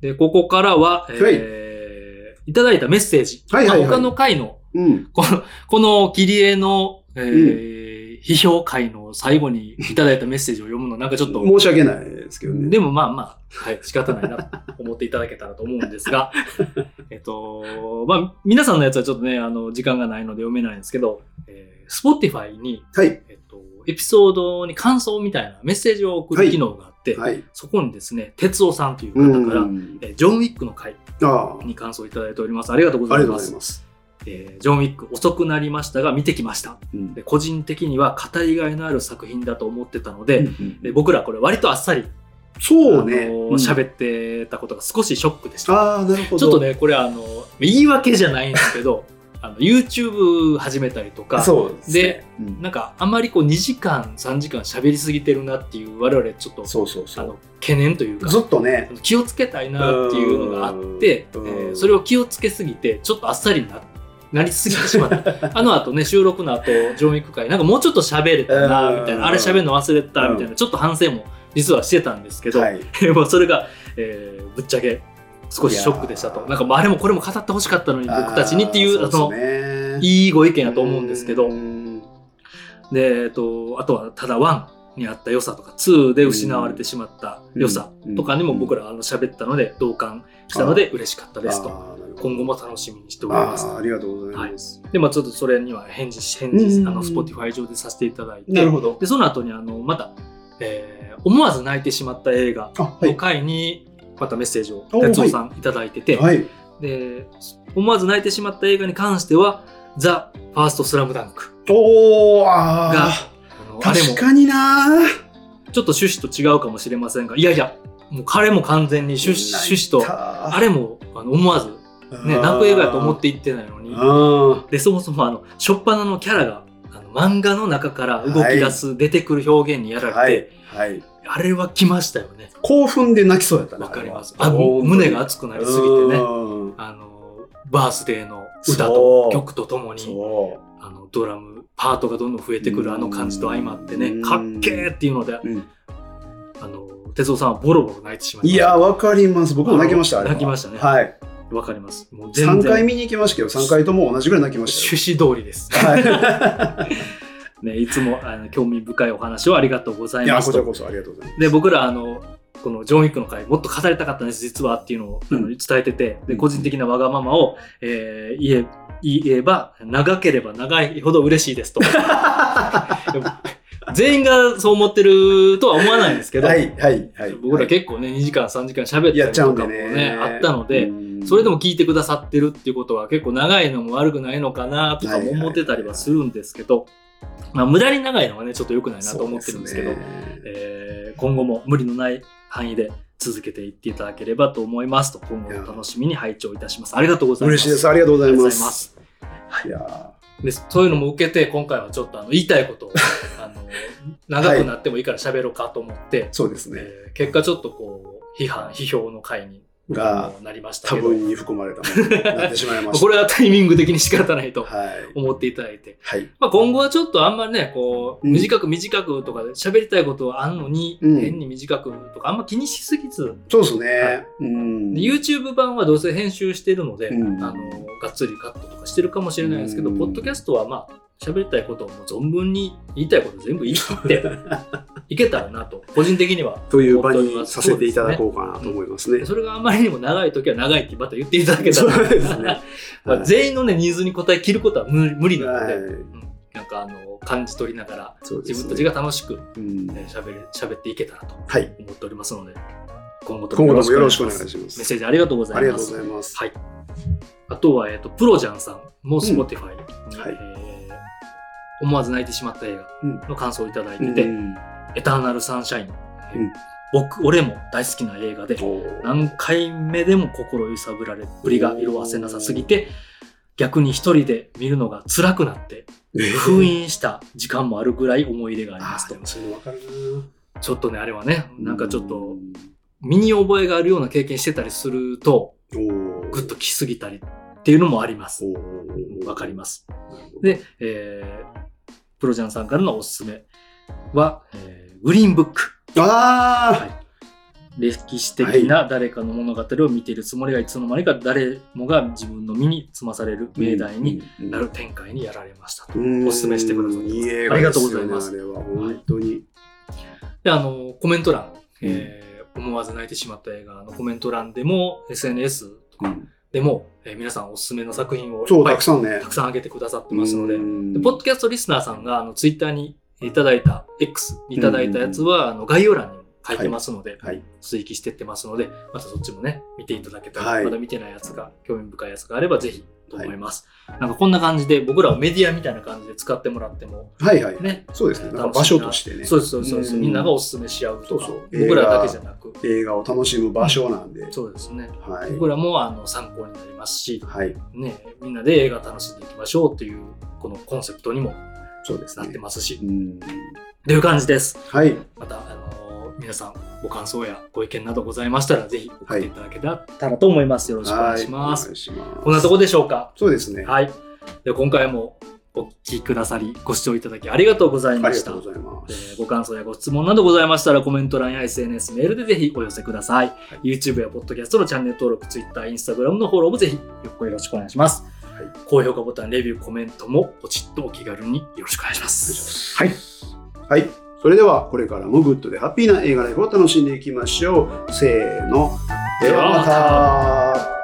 で、ここからは、えーいただいたメッセージ。はいはいはいまあ他の回の、うん。この、この切り絵の、えー批評会の最後にいただいたメッセージを読むのなんかちょっと、申し訳ないですけどね。でもまあまあ、はい、仕方ないなと思っていただけたらと思うんですが、*laughs* えっと、まあ、皆さんのやつはちょっとね、あの、時間がないので読めないんですけど、えー、Spotify に、はい。えっと、エピソードに感想みたいなメッセージを送る機能があって、はい。そこにですね、哲夫さんというう方から、ん。えージョン・ウィックの回。に感想をいただいております。ありがとうごありがとうざいます。えージョン・ウィック遅くなりましたが見てきました。うんで個人的には語りがいのある作品だと思ってたので、うんで僕らこれ割とあっさりそうね。あのうん喋ってたことが少しショックでした。ああ、なるほど。ちょっとね、これあの、言い訳じゃないんですけど、*laughs* あの YouTube 始めたりとか、そうですね。でうんなんかあんまりこう2時間、3時間喋りすぎてるなっていう我々ちょっとそうそうそうあの。懸念というか、ずっとね。気をつけたいなっていうのがあって、えうんーそれを気をつけすぎて、ちょっとあっさりななりすぎてしまった。*laughs* あの後ね、収録の後、ジョンウィック会、なんかもうちょっと喋れたな、みたいうんな、あれ喋るの忘れた、みたいな、ちょっと反省も実はしてたんですけど、はい。*laughs* もうそれが、えーぶっちゃけ少しショックでしたと。なんかあれもこれも語ってほしかったのに、僕たちにっていう、あの、ねいいご意見だと思うんですけど。う、ん。で、えっと、あとは、ただ1にあった良さとか、2で失われてしまった良さとかにも僕らあの喋ったので、同感したので嬉しかったですと。今後も楽しみにしております。ありがとうございます。で、まあちょっとそれには返事し、返事、うんあの、Spotify 上でさせていただいて、なるほど。で、その後にあの、また、えー思わず泣いてしまった映画のい。回に、またメッセージをお哲夫さんいただいてて、はい。で、思わず泣いてしまった映画に関しては、ザ・ファーストスラムダンクおああのーあれも確かになちょっと趣旨と違うかもしれませんが、いやいや、もう彼も完全に趣旨と、ああれもあの思わず、ね、泣く映画やと思って言ってないのに、あで、そもそもあの、初っ端のキャラが、あの漫画の中から動き出す、出てくる表現にやられて、はい。はい。あれは来ましたよね。興奮で泣きそうやったね。わかります。あれはあもう胸が熱くなりすぎてね、うんあの、バースデーの歌と曲とともに、そあの、ドラム、パートがどんどん増えてくるあの感じと相まってね、うんかっけーっていうので、う。うんあの、哲夫さんはボロボロ泣いてしまいました。いや、わかります。僕も泣きました。泣きましたねはい。わかります。もう全然3回見に行きましたけど、3回とも同じぐらい泣きました趣よ。旨通りです。は *laughs* ね、いつもあの興味深いお話をありがとうござい。いや、いますと。こちらこそありがとうございます。で、僕ら、あの、このジョン・ウィックの回、もっと語りたかったんです、実はっていうのを、あのうん伝えてて、で、うん個人的なわがままを、えー言え、言えば、長ければ長いほど嬉しいですと。*laughs* 全員がそう思ってるとは思わないんですけど、はい、はい、はい。僕ら結構ね、2時間、3時間喋ったやっちゃうりとかもね。ね、あったので、うんそれでも聞いてくださってるっていうことは結構長いのも悪くないのかなとかも思ってたりはするんですけど、まあ無駄に長いのはね、ちょっと良くないなと思ってるんですけど、ねえー今後も無理のない範囲で続けていっていただければと思いますと、今後も楽しみに拝聴いたします。ありがとうございます。嬉しいです。ありがとうございまありがとうござい。いやでそういうのも受けて、今回はちょっとあの言いたいことを *laughs* あの長くなってもいいから喋ろうかと思って、そうですね。えー結果ちょっとこう、批判、批評の回にが、なりました多分に含まれたものになってしまいました。*laughs* これはタイミング的に仕方ないとはい。思っていただいて、はい。まあ、今後はちょっとあんまりね、こう、うん短く短くとかで喋りたいことはあんのに、うん変に短くとかあんま気にしすぎず、そうですね。はいうん。で YouTube 版はどうせ編集してるので、うんあのがっつりカットとかしてるかもしれないですけど、うんポッドキャストはまあ喋りたいことをもう存分に言いたいこと全部言い切って *laughs* いけたらなと個人的にはという場にさせていただこうかなと思いますね。それがあまりにも長い時は長いってまた言っていただけたら。*laughs* *laughs* 全員のねニーズに応え切ることは無無理なので、はい。うん。なんかあの感じ取りながらね。自分たちが楽しく喋れ喋っていけたらとはい。思っておりますので今後と今後ともよろしくお願います。します。メッセージありがとうござありがとういますございます。はい。あとは、えっ、と、プロジャンさんも Spotify に、はい。えー思わず泣いてしまった映うん。画の感想をいただいてて、うん。エターナルサンシャイン、えーうん。僕、俺も大好きな映画で、何回目でも心揺さぶられっぷりが色あせなさすぎて、逆に一人で見るのが辛くなって、封印した時間もあるぐらい思い入れがありますと。ちょっとね、あれはね、ななんかちょっと、身に覚えがあるような経験してたりすると、おー。グッと来すぎたりっていうのもあります。わかります。で、えー、プロジャンさんからのおすすめは、えー。グリーンブック。あ歴史的な誰かの物語を見ているつもりがいつの間にか誰もが自分の身につまされるー命題にうんなる展開にやられましたと。うん。おすすめしてくださってます。ありがとうございます。あれは。本当に。で、あの、コメント欄、えー思わず泣いてしまった映画のコメント欄でも、SNS とかうんでも、えー皆さんおすすめの作品をたくさんね。た。くさん上げてくださってますので、うん。でポッドキャストリスナーさんがあのツイッターにいただいた X にいただいたやつは、あの概要欄にも書いてますので、はい。追記してってますのでまたそっちもね見ていただけたら、はい。まだ見てないやつが興味深いやつがあればぜひと思います、なんかこんな感じで僕らをメディアみたいな感じで使ってもらってもはいはい。ねそうですね。場所としてね。そうですそうそうです、うんみんながおすすめし合うとかそうそう僕らだけじゃなく映画を楽しむ場所なんで。そうですねはい。僕らもあの参考になりますし、はい。ね、みんなで映画楽しんでいきましょうというこのコンセプトにもそうですねなって。ますし、うんという感じですはい。また、あのー皆さんご感想やご意見などございましたらぜひ送っていただけたらと思います、よろしくお願いします、こんなとこでしょうか？そうですね。はい。では今回もお聞きくださりご視聴いただきありがとうございあました。ご。えーご感想やご質問などございましたらコメント欄や SNS メールでぜひお寄せください、YouTube や Podcast のチャンネル登録 Twitter、Instagram のフォローもぜひよろしくお願いします、はい。高評価ボタンレビューコメントもポチッとお気軽によろしくお願いします。はい。はい。それでは、これからもグッドでハッピーな映画ライフを楽しんでいきましょう。せーの。ではまた。